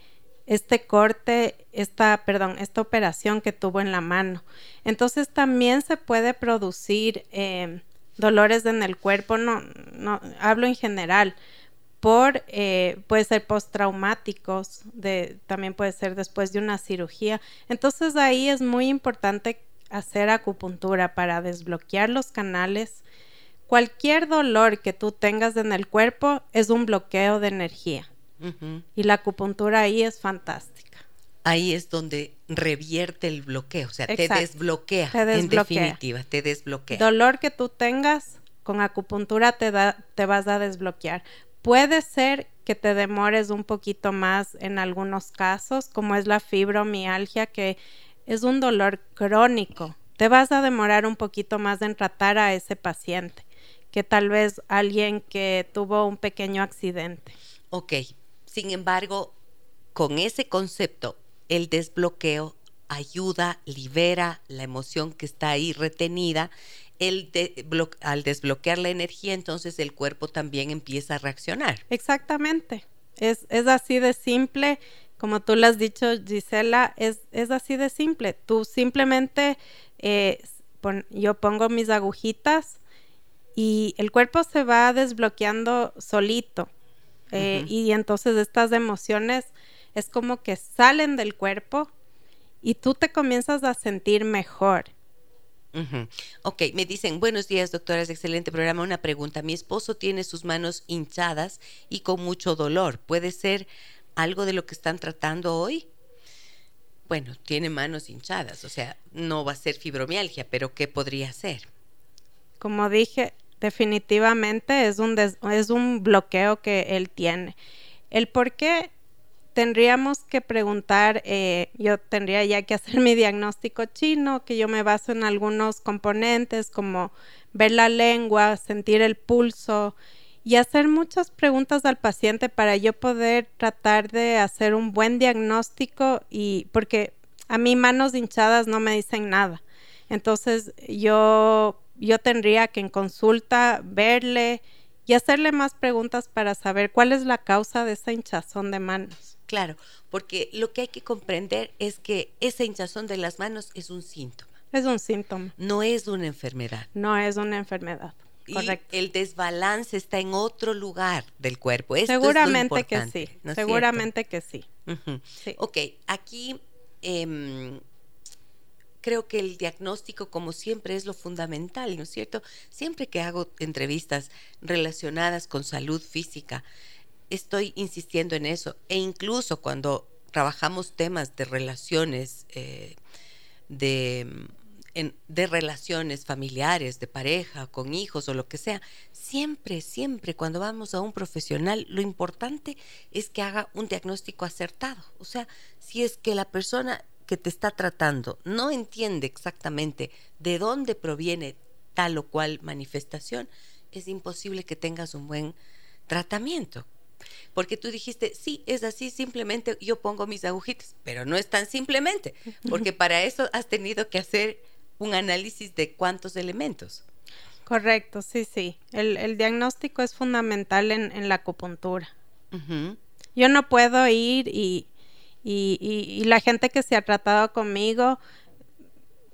este corte, esta, perdón, esta operación que tuvo en la mano. Entonces también se puede producir em, dolores en el cuerpo, no, no, hablo en general, por, eh, puede ser postraumáticos, también puede ser después de una cirugía. Entonces ahí es muy importante hacer acupuntura para desbloquear los canales. Cualquier dolor que tú tengas en el cuerpo es un bloqueo de energía. Y la acupuntura ahí es fantástica. Ahí es donde revierte el bloqueo, o sea, te desbloquea, en definitiva, te desbloquea. Dolor que tú tengas, con acupuntura te, da, te vas a desbloquear. Puede ser que te demores un poquito más en algunos casos, como es la fibromialgia, que es un dolor crónico. Te vas a demorar un poquito más en tratar a ese paciente que tal vez alguien que tuvo un pequeño accidente. Ok, sin embargo, con ese concepto, el desbloqueo ayuda, libera la emoción que está ahí retenida. El al desbloquear la energía, entonces el cuerpo también empieza a reaccionar. Exactamente. Es, es así de simple. Como tú lo has dicho, Gisela, es, es así de simple. Tú simplemente, eh, yo pongo mis agujitas y el cuerpo se va desbloqueando solito. Eh, y entonces estas emociones es como que salen del cuerpo y tú te comienzas a sentir mejor. Ok, me dicen, buenos días, doctoras, excelente programa. Una pregunta, mi esposo tiene sus manos hinchadas y con mucho dolor. ¿Puede ser algo de lo que están tratando hoy? Bueno, tiene manos hinchadas, o sea, no va a ser fibromialgia, pero ¿qué podría ser? Como dije, definitivamente es un, es un bloqueo que él tiene. El por qué tendríamos que preguntar, eh, yo tendría ya que hacer mi diagnóstico chino, que yo me baso en algunos componentes como ver la lengua, sentir el pulso y hacer muchas preguntas al paciente para yo poder tratar de hacer un buen diagnóstico y porque a mí manos hinchadas no me dicen nada. Entonces yo, yo tendría que en consulta verle y hacerle más preguntas para saber cuál es la causa de esa hinchazón de manos. Claro, porque lo que hay que comprender es que esa hinchazón de las manos es un síntoma. Es un síntoma. No es una enfermedad. No es una enfermedad. Correcto. Y el desbalance está en otro lugar del cuerpo. Seguramente que sí. Seguramente que sí. Ok, aquí em, creo que el diagnóstico, como siempre, es lo fundamental, ¿no es cierto? Siempre que hago entrevistas relacionadas con salud física, estoy insistiendo en eso. E incluso cuando trabajamos temas de relaciones, eh, de, de relaciones familiares, de pareja, con hijos o lo que sea, siempre, siempre cuando vamos a un profesional, lo importante es que haga un diagnóstico acertado. O sea, si es que la persona que te está tratando no entiende exactamente de dónde proviene tal o cual manifestación, es imposible que tengas un buen tratamiento. Porque tú dijiste, sí, es así, simplemente yo pongo mis agujitas, pero no es tan simplemente, porque para eso has tenido que hacer un análisis de cuántos elementos. Correcto, sí, sí. El, diagnóstico es fundamental en, la acupuntura. Yo no puedo ir y, y, la gente que se ha tratado conmigo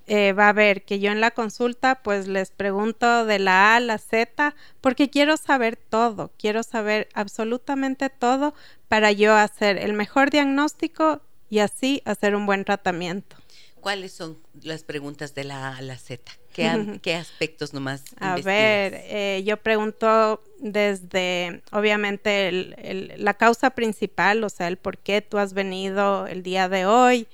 eh, va a ver que yo en la consulta pues les pregunto de la A a la Z porque quiero saber todo, quiero saber absolutamente todo para yo hacer el mejor diagnóstico y así hacer un buen tratamiento. ¿Cuáles son las preguntas de la A a la Z? ¿Qué, qué aspectos nomás? A ver, eh, yo pregunto desde, obviamente, la causa principal, o sea, el por qué tú has venido el día de hoy,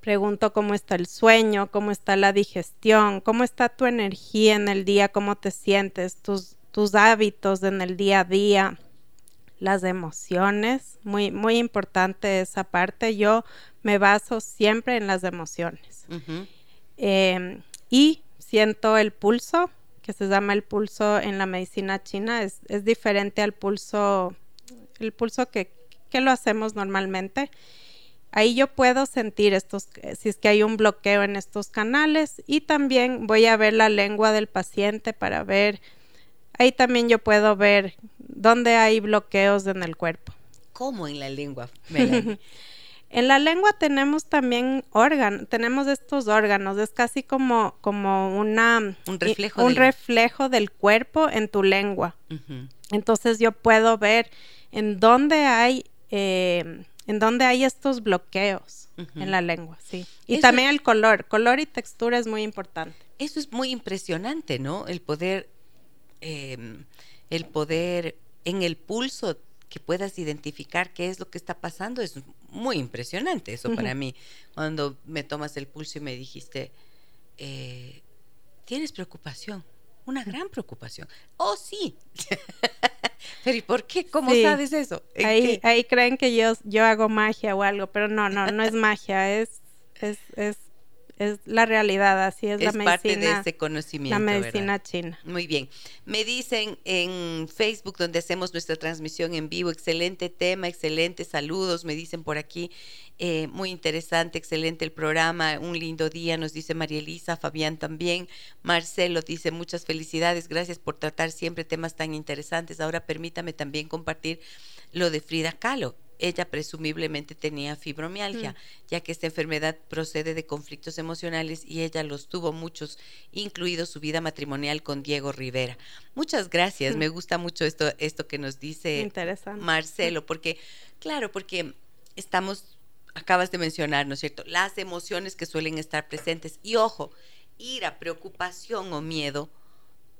Pregunto cómo está el sueño, cómo está la digestión, cómo está tu energía en el día, cómo te sientes, tus, tus hábitos en el día a día, las emociones, muy, muy importante esa parte. Yo me baso siempre en las emociones. Em, y siento el pulso, que se llama el pulso en la medicina china, es, es diferente al pulso, el pulso que, que lo hacemos normalmente Ahí yo puedo sentir estos, si es que hay un bloqueo en estos canales y también voy a ver la lengua del paciente para ver, ahí también yo puedo ver dónde hay bloqueos en el cuerpo. ¿Cómo en la lengua? en la lengua tenemos también órganos, tenemos estos órganos, es casi como, como una, un, reflejo, un del... reflejo del cuerpo en tu lengua. Entonces yo puedo ver en dónde hay... Eh, en donde hay estos bloqueos en la lengua, sí. Y también el color, color y textura es muy importante. Eso es muy impresionante, ¿no? El poder, em, el poder en el pulso que puedas identificar qué es lo que está pasando es muy impresionante eso para mí. Cuando me tomas el pulso y me dijiste, eh, tienes preocupación, una gran preocupación. Oh, sí. pero ¿y por qué? ¿Cómo sabes eso? Ahí, ahí creen que yo, yo hago magia o algo, pero no, no, no es magia, es, es, es es la realidad, así es, la medicina. parte de ese conocimiento. La medicina china. Muy bien. Me dicen en Facebook, donde hacemos nuestra transmisión en vivo, excelente tema, excelente saludos, me dicen por aquí. Eh, muy interesante, excelente el programa, un lindo día, nos dice María Elisa, Fabián también, Marcelo dice muchas felicidades, gracias por tratar siempre temas tan interesantes. Ahora permítame también compartir lo de Frida Kahlo ella presumiblemente tenía fibromialgia, mm. ya que esta enfermedad procede de conflictos emocionales y ella los tuvo muchos, incluido su vida matrimonial con Diego Rivera. Muchas gracias, mm. me gusta mucho esto, esto que nos dice Marcelo, porque, claro, porque estamos, acabas de mencionar, ¿no es cierto? Las emociones que suelen estar presentes. Y ojo, ira, preocupación o miedo,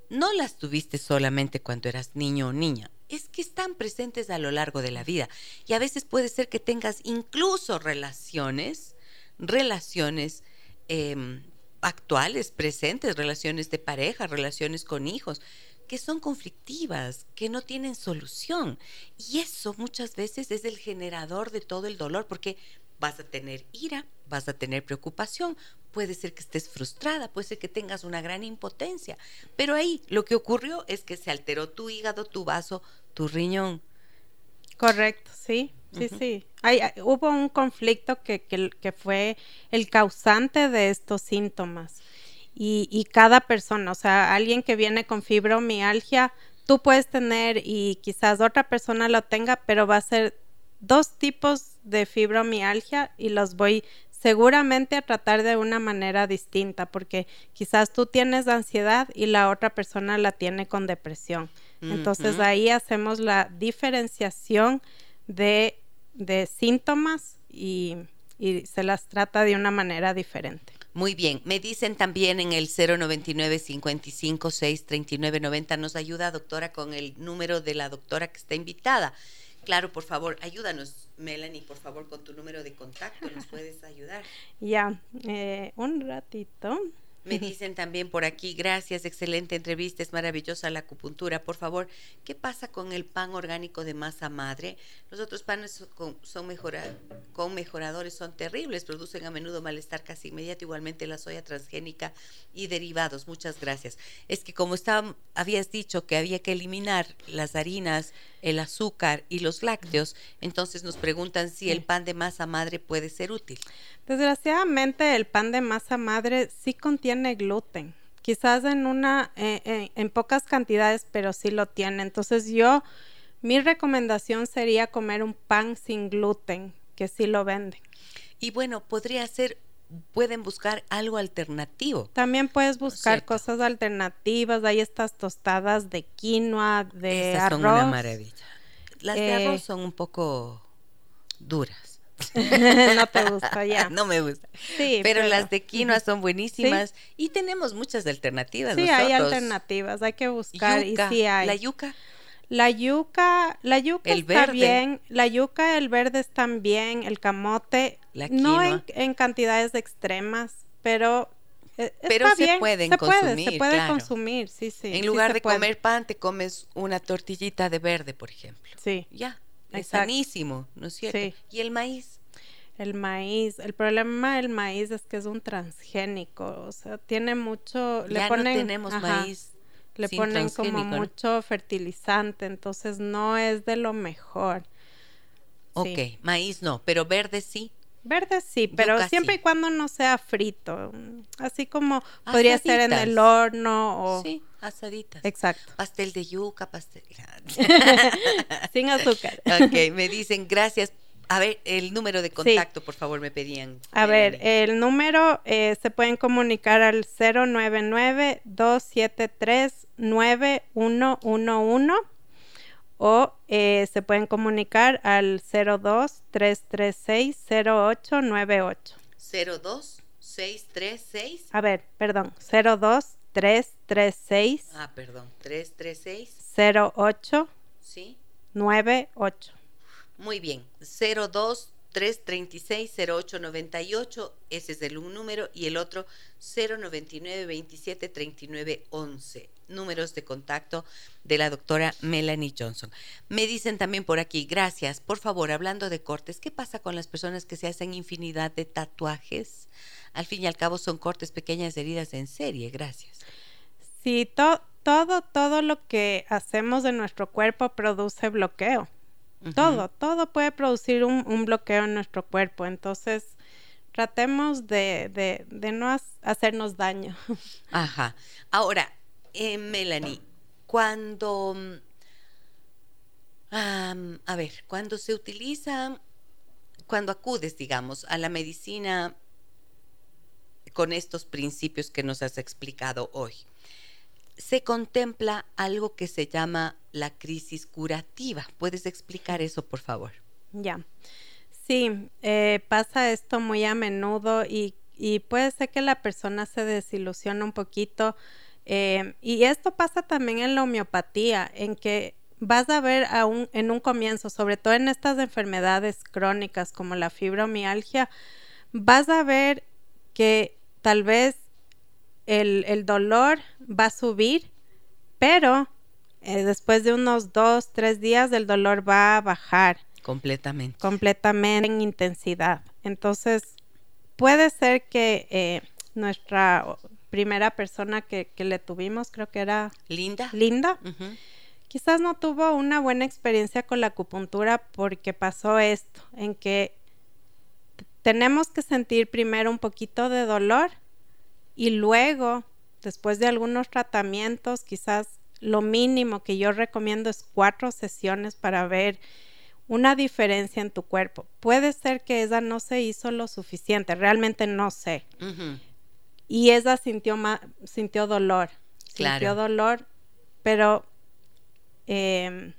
no las tuviste solamente cuando eras niño o niña es que están presentes a lo largo de la vida. Y a veces puede ser que tengas incluso relaciones, relaciones em, actuales, presentes, relaciones de pareja, relaciones con hijos, que son conflictivas, que no tienen solución. Y eso muchas veces es el generador de todo el dolor, porque vas a tener ira, vas a tener preocupación, puede ser que estés frustrada, puede ser que tengas una gran impotencia, pero ahí lo que ocurrió es que se alteró tu hígado, tu vaso, tu riñón. Correcto, sí, sí, sí. Hay, hubo un conflicto que, que, fue el causante de estos síntomas. Y, y, cada persona, o sea, alguien que viene con fibromialgia, tú puedes tener y quizás otra persona lo tenga, pero va a ser dos tipos de fibromialgia y los voy seguramente a tratar de una manera distinta, porque quizás tú tienes ansiedad y la otra persona la tiene con depresión. Entonces ahí hacemos la diferenciación de, síntomas y, y, se las trata de una manera diferente. Muy bien, me dicen también en el 099 55 6 39 90 nos ayuda doctora con el número de la doctora que está invitada. Claro, por favor, ayúdanos, Melanie, por favor, con tu número de contacto, nos puedes ayudar. Ya, eh, un ratito. Me dicen también por aquí, gracias, excelente entrevista, es maravillosa la acupuntura. Por favor, ¿qué pasa con el pan orgánico de masa madre? Los otros panes con, son con mejoradores son terribles, producen a menudo malestar casi inmediato, igualmente la soya transgénica y derivados. Muchas gracias. Es que como estaba, habías dicho que había que eliminar las harinas, el azúcar y los lácteos, entonces nos preguntan si el pan de masa madre puede ser útil. Desgraciadamente el pan de masa madre sí contiene gluten, quizás en una, eh, eh, en pocas cantidades, pero sí lo tiene. Entonces yo, mi recomendación sería comer un pan sin gluten, que sí lo venden. Y bueno, podría ser pueden buscar algo alternativo. También puedes buscar cosas alternativas. Hay estas tostadas de quinoa, de arroz. Son una maravilla. Las de arroz eh, son un poco duras. no te gusta ya. no me gusta. Sí, pero, las de quinoa son buenísimas y tenemos muchas alternativas. Sí, hay alternativas, hay que buscar y sí hay. La yuca. La yuca, la yuca está bien, la yuca, el verde están bien, el camote, no en, cantidades extremas, pero eh, pero se pueden consumir. se puede consumir, sí, sí. En lugar de comer pan, te comes una tortillita de verde, por ejemplo. Sí. Ya, es sanísimo, ¿no es cierto? Sí. ¿Y el maíz? El maíz, el problema del maíz es que es un transgénico, o sea, tiene mucho, le ponen, no tenemos maíz le ponen como mucho fertilizante, entonces no es de lo mejor. Ok, maíz no, pero verde sí. Verde sí, pero siempre y cuando no sea frito. Así como podría ser en el horno o... Sí, asaditas. Exacto. Pastel de yuca, pastel... Sin azúcar. ok, me dicen gracias a ver, el número de contacto, por favor, me pedían. A ver, el número eh, se pueden comunicar al 099-273-9111 o eh, se pueden comunicar al 02-336-0898. 02-636. A ver, perdón, 02-336. Ah, perdón, 336. 08. Sí. 98. Muy bien, 02 336-0898, ese es el un número, y el otro 099-2739-11. Números de contacto de la doctora Melanie Johnson. Me dicen también por aquí, gracias. Por favor, hablando de cortes, ¿qué pasa con las personas que se hacen infinidad de tatuajes? Al fin y al cabo son cortes, pequeñas heridas en serie. Gracias. Sí, todo, todo lo que hacemos de nuestro cuerpo produce bloqueo. Todo, todo puede producir un, bloqueo en nuestro cuerpo. Entonces, tratemos de, no hacernos daño. Ajá. Ahora, eh, Melanie, cuando, a ver, cuando se utiliza, cuando acudes, digamos, a la medicina con estos principios que nos has explicado hoy, se contempla algo que se llama la crisis curativa. ¿Puedes explicar eso, por favor? Ya. Sí, eh, pasa esto muy a menudo y, puede ser que la persona se desilusiona un poquito. Eh, y esto pasa también en la homeopatía, en que vas a ver aún en un comienzo, sobre todo en estas enfermedades crónicas como la fibromialgia, vas a ver que tal vez el, dolor va a subir, pero eh, después de unos dos, tres días el dolor va a bajar. Completamente. Completamente en intensidad. Entonces, puede ser que eh, nuestra primera persona que, le tuvimos, creo que era Linda. Linda. Quizás no tuvo una buena experiencia con la acupuntura porque pasó esto, en que tenemos que sentir primero un poquito de dolor y luego, después de algunos tratamientos, quizás lo mínimo que yo recomiendo es cuatro sesiones para ver una diferencia en tu cuerpo. Puede ser que esa no se hizo lo suficiente, realmente no sé. Y esa sintió, sintió dolor, sintió dolor, pero em,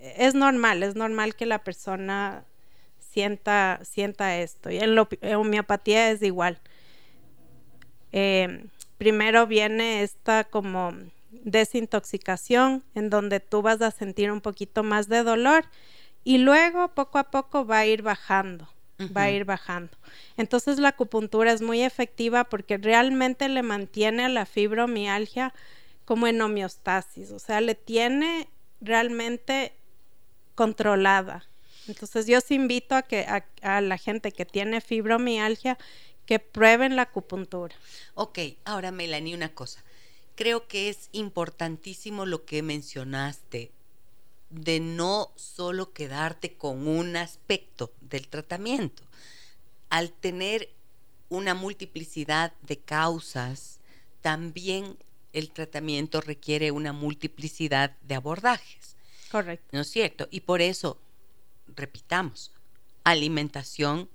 es normal, es normal que la persona sienta, sienta esto. Y en, la homeopatía es igual. Eh, primero viene esta como desintoxicación en donde tú vas a sentir un poquito más de dolor y luego poco a poco va a ir bajando, va a ir bajando. Entonces la acupuntura es muy efectiva porque realmente le mantiene a la fibromialgia como en homeostasis, o sea, le tiene realmente controlada. Entonces yo os invito a que a la gente que tiene fibromialgia que prueben la acupuntura. Ok, ahora Melanie, una cosa. Creo que es importantísimo lo que mencionaste de no solo quedarte con un aspecto del tratamiento. Al tener una multiplicidad de causas, también el tratamiento requiere una multiplicidad de abordajes. Correcto. ¿No es cierto? Y por eso, repitamos, alimentación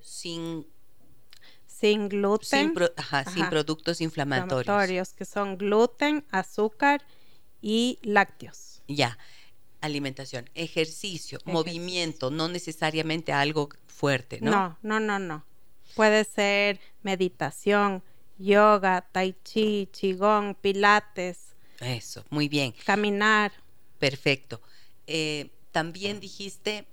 sin sin gluten. Sin, productos inflamatorios. Que son gluten, azúcar y lácteos. Ya. Alimentación, ejercicio, movimiento, no necesariamente algo fuerte, ¿no? No, no, no, no. Puede ser meditación, yoga, tai chi, qigong, pilates. Eso, muy bien. Caminar. Perfecto. Eh, también dijiste,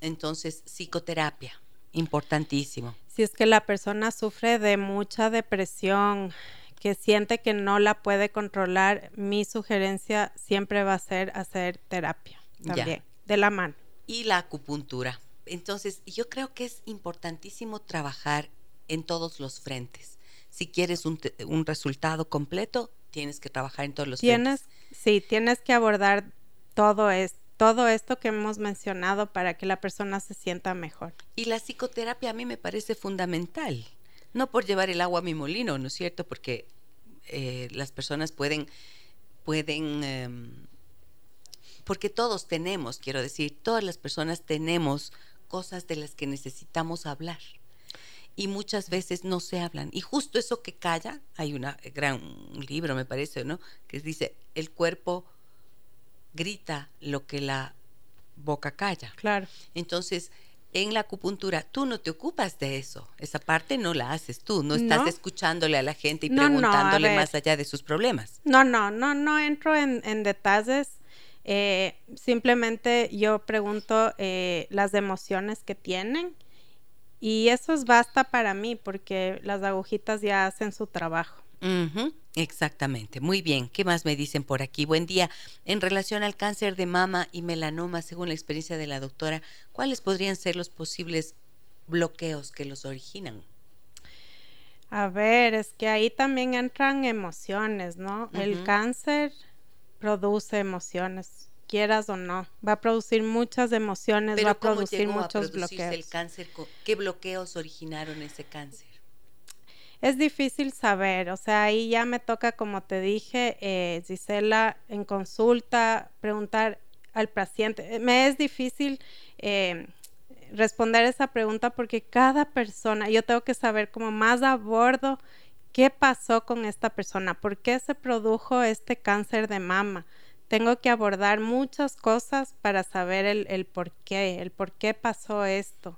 entonces, psicoterapia, importantísimo si es que la persona sufre de mucha depresión, que siente que no la puede controlar, mi sugerencia siempre va a ser hacer terapia también, de la mano. Y la acupuntura. Entonces, yo creo que es importantísimo trabajar en todos los frentes. Si quieres un, un resultado completo, tienes que trabajar en todos los tienes, frentes. Sí, tienes que abordar todo esto todo esto que hemos mencionado para que la persona se sienta mejor. Y la psicoterapia a mí me parece fundamental, no por llevar el agua a mi molino, ¿no es cierto? Porque eh, las personas pueden, pueden, em, porque todos tenemos, quiero decir, todas las personas tenemos cosas de las que necesitamos hablar y muchas veces no se hablan. Y justo eso que calla, hay una gran libro, me parece, ¿no? Que dice, el cuerpo grita lo que la boca calla. Claro. Entonces, en la acupuntura tú no te ocupas de eso, esa parte no la haces tú, no estás escuchándole a la gente y preguntándole más allá de sus problemas. No, no, no, no entro en, detalles. Eh, simplemente yo pregunto eh, las emociones que tienen y eso es basta para mí porque las agujitas ya hacen su trabajo. Exactamente, muy bien. ¿Qué más me dicen por aquí? Buen día. En relación al cáncer de mama y melanoma, según la experiencia de la doctora, ¿cuáles podrían ser los posibles bloqueos que los originan? A ver, es que ahí también entran emociones, ¿no? El cáncer produce emociones, quieras o no. Va a producir muchas emociones, va a producir muchos bloqueos. el cáncer? ¿Qué bloqueos originaron ese cáncer? Es difícil saber, o sea, ahí ya me toca, como te dije, eh, Gisela, en consulta, preguntar al paciente. Me es difícil eh, responder esa pregunta porque cada persona, yo tengo que saber como más a bordo qué pasó con esta persona, por qué se produjo este cáncer de mama. Tengo que abordar muchas cosas para saber el, por qué, el por qué pasó esto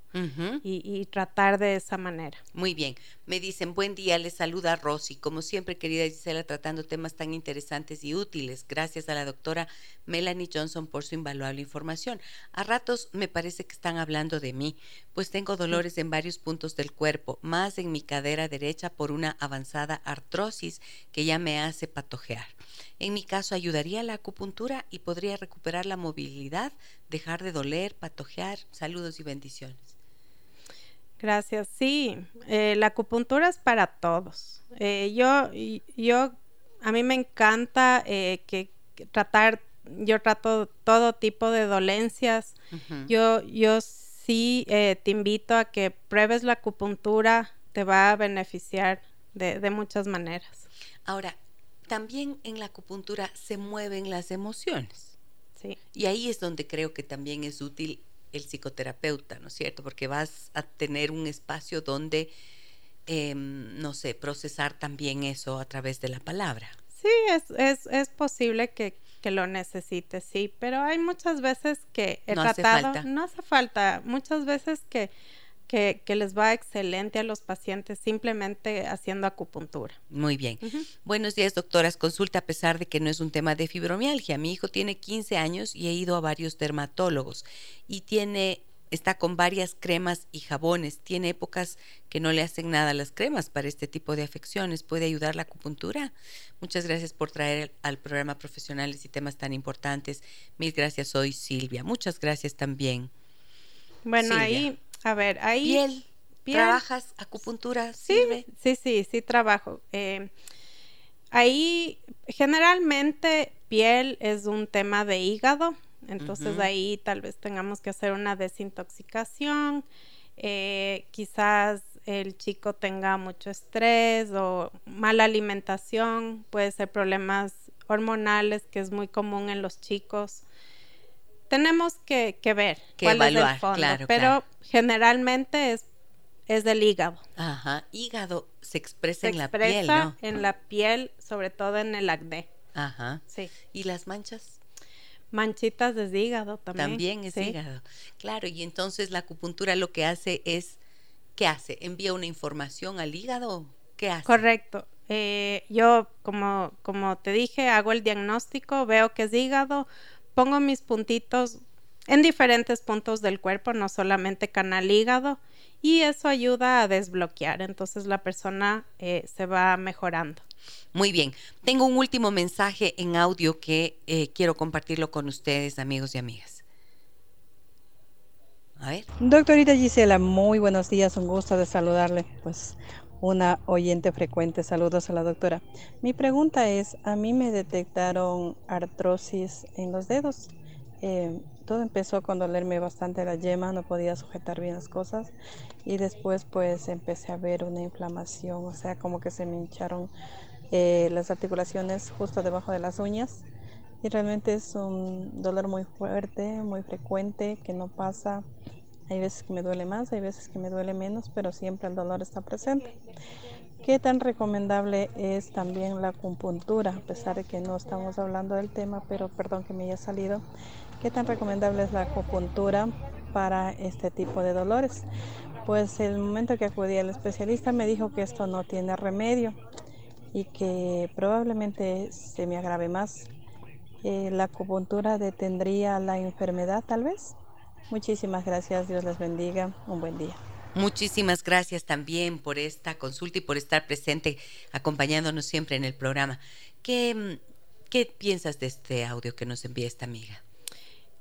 y, y, tratar de esa manera. Muy bien. Me dicen, buen día, les saluda Rosy. Como siempre, querida Gisela, tratando temas tan interesantes y útiles. Gracias a la doctora Melanie Johnson por su invaluable información. A ratos me parece que están hablando de mí, pues tengo dolores en varios puntos del cuerpo, más en mi cadera derecha por una avanzada artrosis que ya me hace patojear. En mi caso, ayudaría la acupuntura y podría recuperar la movilidad, dejar de doler, patojear. Saludos y bendiciones. Gracias. Sí, eh, la acupuntura es para todos. Eh, yo, yo, a mí me encanta eh, que, tratar, yo trato todo tipo de dolencias. Yo, yo sí te invito a que pruebes la acupuntura, te va a beneficiar de, de muchas maneras. Ahora, también en la acupuntura se mueven las emociones. Sí. Y ahí es donde creo que también es útil el psicoterapeuta, ¿no es cierto? Porque vas a tener un espacio donde, em, no sé, procesar también eso a través de la palabra. Sí, es, es, es posible que, que, lo necesites, sí, pero hay muchas veces que he no tratado, hace falta. no hace falta, muchas veces que que, les va excelente a los pacientes simplemente haciendo acupuntura. Muy bien. Buenos días, doctoras. Consulta a pesar de que no es un tema de fibromialgia. Mi hijo tiene 15 años y he ido a varios dermatólogos y tiene está con varias cremas y jabones. Tiene épocas que no le hacen nada las cremas para este tipo de afecciones. ¿Puede ayudar la acupuntura? Muchas gracias por traer al programa profesionales y temas tan importantes. Mil gracias, soy Silvia. Muchas gracias también. Bueno, ahí a ver, ahí... Piel. ¿Trabajas acupuntura? Sí, sí, sí, sí trabajo. Eh, ahí generalmente piel es un tema de hígado, entonces ahí tal vez tengamos que hacer una desintoxicación. Eh, quizás el chico tenga mucho estrés o mala alimentación, puede ser problemas hormonales que es muy común en los chicos tenemos que, ver que cuál evaluar, es el fondo, claro, pero generalmente es, es del hígado. Ajá, hígado se expresa en la piel, ¿no? en la piel, sobre todo en el acné. Ajá. Sí. ¿Y las manchas? Manchitas de hígado también. También es hígado. Claro, y entonces la acupuntura lo que hace es, ¿qué hace? ¿Envía una información al hígado? ¿Qué hace? Correcto. Eh, yo, como, como te dije, hago el diagnóstico, veo que es hígado, pongo mis puntitos en diferentes puntos del cuerpo, no solamente canal hígado, y eso ayuda a desbloquear. Entonces la persona eh, se va mejorando. Muy bien. Tengo un último mensaje en audio que eh, quiero compartirlo con ustedes, amigos y amigas. A ver. Doctorita Gisela, muy buenos días, un gusto de saludarle. Pues una oyente frecuente. Saludos a la doctora. Mi pregunta es, a mí me detectaron artrosis en los dedos. Eh, todo empezó con dolerme bastante la yema, no podía sujetar bien las cosas y después pues empecé a ver una inflamación, o sea, como que se me hincharon eh, las articulaciones justo debajo de las uñas y realmente es un dolor muy fuerte, muy frecuente, que no pasa hay veces que me duele más, hay veces que me duele menos, pero siempre el dolor está presente. ¿Qué tan recomendable es también la acupuntura? A pesar de que no estamos hablando del tema, pero perdón que me haya salido. ¿Qué tan recomendable es la acupuntura para este tipo de dolores? Pues el momento que acudí al especialista me dijo que esto no tiene remedio y que probablemente se me agrave más eh, ¿la acupuntura detendría la enfermedad tal vez? Muchísimas gracias, Dios les bendiga, un buen día. Muchísimas gracias también por esta consulta y por estar presente acompañándonos siempre en el programa. ¿Qué, qué piensas de este audio que nos envía esta amiga?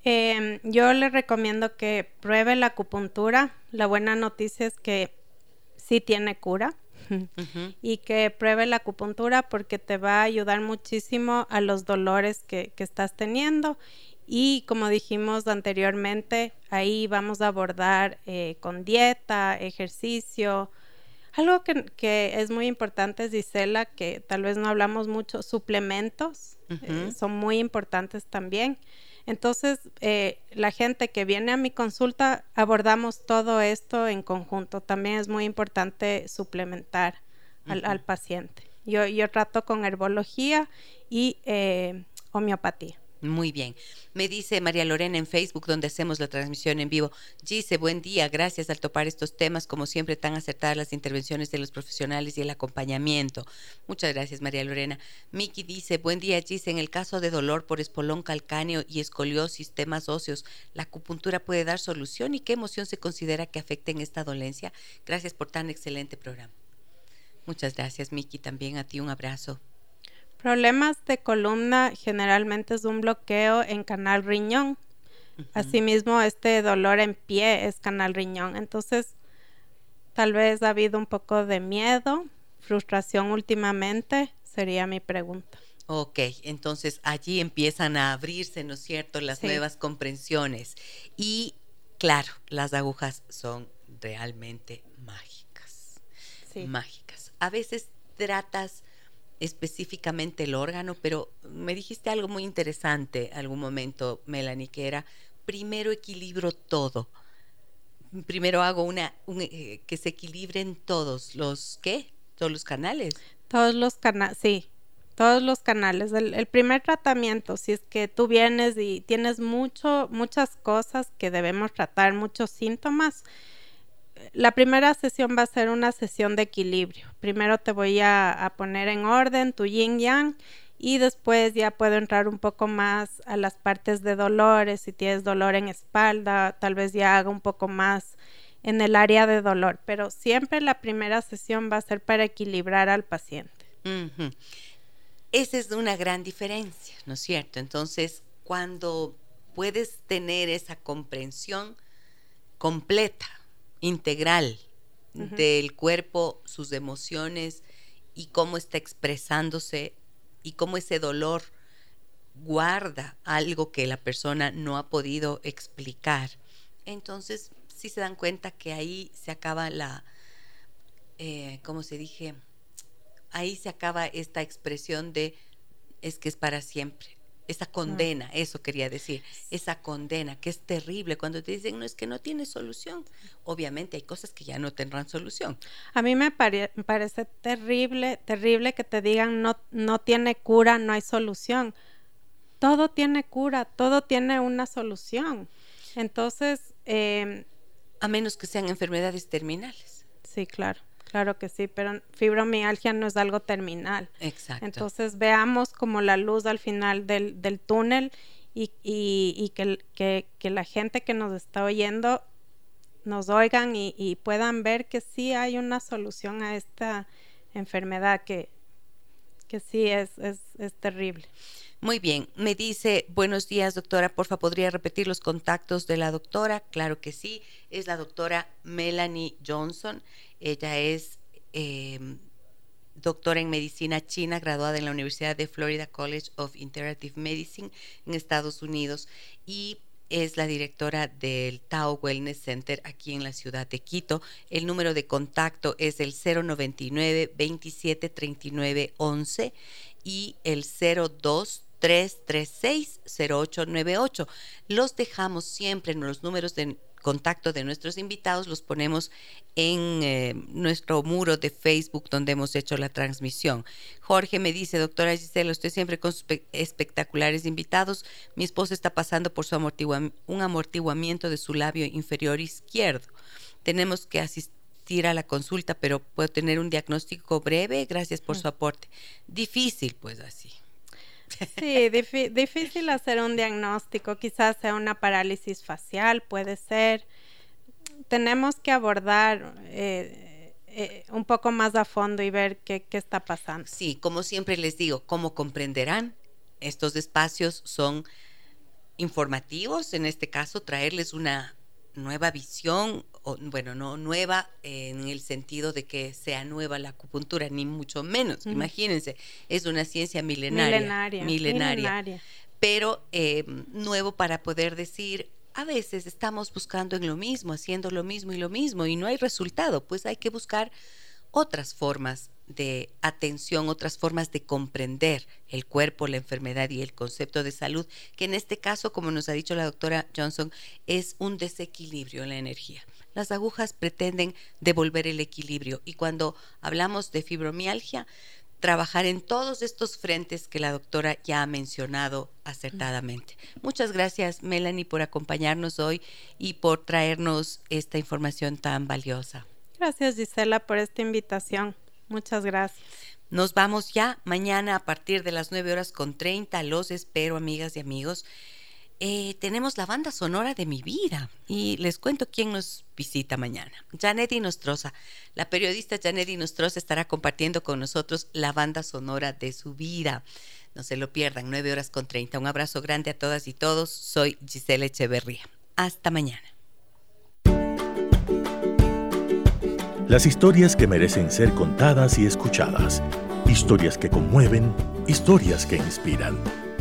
Em, yo le recomiendo que pruebe la acupuntura. La buena noticia es que sí tiene cura. Y que pruebe la acupuntura porque te va a ayudar muchísimo a los dolores que, estás teniendo. Y como dijimos anteriormente, ahí vamos a abordar eh, con dieta, ejercicio. Algo que, es muy importante, Gisela, que tal vez no hablamos mucho, suplementos eh, son muy importantes también. Entonces, eh, la gente que viene a mi consulta, abordamos todo esto en conjunto. También es muy importante suplementar al, paciente. Yo, yo trato con herbología y homeopatía. Muy bien. Me dice María Lorena en Facebook, donde hacemos la transmisión en vivo. Gise, buen día. Gracias al topar estos temas, como siempre, tan acertadas las intervenciones de los profesionales y el acompañamiento. Muchas gracias, María Lorena. Miki dice, buen día, Gise. En el caso de dolor por espolón calcáneo y escoliosis, temas óseos, ¿la acupuntura puede dar solución? ¿Y qué emoción se considera que afecte en esta dolencia? Gracias por tan excelente programa. Muchas gracias, Miki. También a ti un abrazo. Problemas de columna generalmente es un bloqueo en canal riñón. Asimismo, este dolor en pie es canal riñón. Entonces, tal vez ha habido un poco de miedo, frustración últimamente, sería mi pregunta. Ok, entonces allí empiezan a abrirse, ¿no es cierto?, las nuevas comprensiones. Y claro, las agujas son realmente mágicas. Sí. Mágicas. A veces tratas específicamente el órgano, pero me dijiste algo muy interesante algún momento, Melanie, que era primero equilibro todo. Primero hago una eh, que se equilibren todos los ¿qué? Todos los canales. Todos los canales, sí. Todos los canales. El, el, primer tratamiento, si es que tú vienes y tienes mucho, muchas cosas que debemos tratar, muchos síntomas, la primera sesión va a ser una sesión de equilibrio. Primero te voy a, poner en orden tu yin yang y después ya puedo entrar un poco más a las partes de dolores. Si tienes dolor en espalda, tal vez ya haga un poco más en el área de dolor, pero siempre la primera sesión va a ser para equilibrar al paciente. Esa es una gran diferencia, ¿no es cierto? Entonces, cuando puedes tener esa comprensión completa integral del cuerpo, sus emociones y cómo está expresándose y cómo ese dolor guarda algo que la persona no ha podido explicar. Entonces, si se dan cuenta que ahí se acaba la, eh, ¿cómo se dije? Ahí se acaba esta expresión de es que es para siempre esa condena, eso quería decir, esa condena que es terrible cuando te dicen, no, es que no tiene solución. Obviamente hay cosas que ya no tendrán solución. A mí me parece terrible, terrible que te digan, no, no tiene cura, no hay solución. Todo tiene cura, todo tiene una solución. Entonces... Em, a menos que sean enfermedades terminales. Sí, claro. Claro que sí, pero fibromialgia no es algo terminal. Exacto. Entonces veamos como la luz al final del, del túnel y, y, que, que, la gente que nos está oyendo nos oigan y, puedan ver que sí hay una solución a esta enfermedad que, que sí es, es, es terrible. Muy bien, me dice, buenos días doctora, porfa, ¿podría repetir los contactos de la doctora? Claro que sí, es la doctora Melanie Johnson, ella es em, doctora en medicina china, graduada en la Universidad de Florida College of Integrative Medicine en Estados Unidos y es la directora del Tao Wellness Center aquí en la ciudad de Quito. El número de contacto es el 099 27 39 11 y el 02 336-0898. Los dejamos siempre en los números de contacto de nuestros invitados, los ponemos en eh, nuestro muro de Facebook donde hemos hecho la transmisión. Jorge me dice, doctora Gisela, usted siempre con sus espectaculares invitados. Mi esposa está pasando por su un amortiguamiento de su labio inferior izquierdo. Tenemos que asistir a la consulta, pero puedo tener un diagnóstico breve. Gracias por mm. su aporte. Difícil, pues así. Sí, difícil hacer un diagnóstico, quizás sea una parálisis facial, puede ser. Tenemos que abordar eh, eh, un poco más a fondo y ver qué, qué está pasando. Sí, como siempre les digo, como comprenderán, estos espacios son informativos, en este caso traerles una nueva visión, o, bueno, no nueva en el sentido de que sea nueva la acupuntura, ni mucho menos. Imagínense, es una ciencia milenaria. Milenaria. Pero eh, nuevo para poder decir, a veces estamos buscando en lo mismo, haciendo lo mismo y lo mismo, y no hay resultado, pues hay que buscar otras formas de atención, otras formas de comprender el cuerpo, la enfermedad y el concepto de salud, que en este caso, como nos ha dicho la doctora Johnson, es un desequilibrio en la energía. Las agujas pretenden devolver el equilibrio y cuando hablamos de fibromialgia, trabajar en todos estos frentes que la doctora ya ha mencionado acertadamente. Muchas gracias, Melanie, por acompañarnos hoy y por traernos esta información tan valiosa. Gracias, Gisela, por esta invitación. Muchas gracias. Nos vamos ya mañana a partir de las 9 horas con 30. Los espero, amigas y amigos. Eh, tenemos la banda sonora de mi vida y les cuento quién nos visita mañana. Janet Nostroza, la periodista Janet Nostroza estará compartiendo con nosotros la banda sonora de su vida. No se lo pierdan, 9 horas con 30. Un abrazo grande a todas y todos. Soy Gisela Echeverría. Hasta mañana. Las historias que merecen ser contadas y escuchadas. Historias que conmueven, historias que inspiran.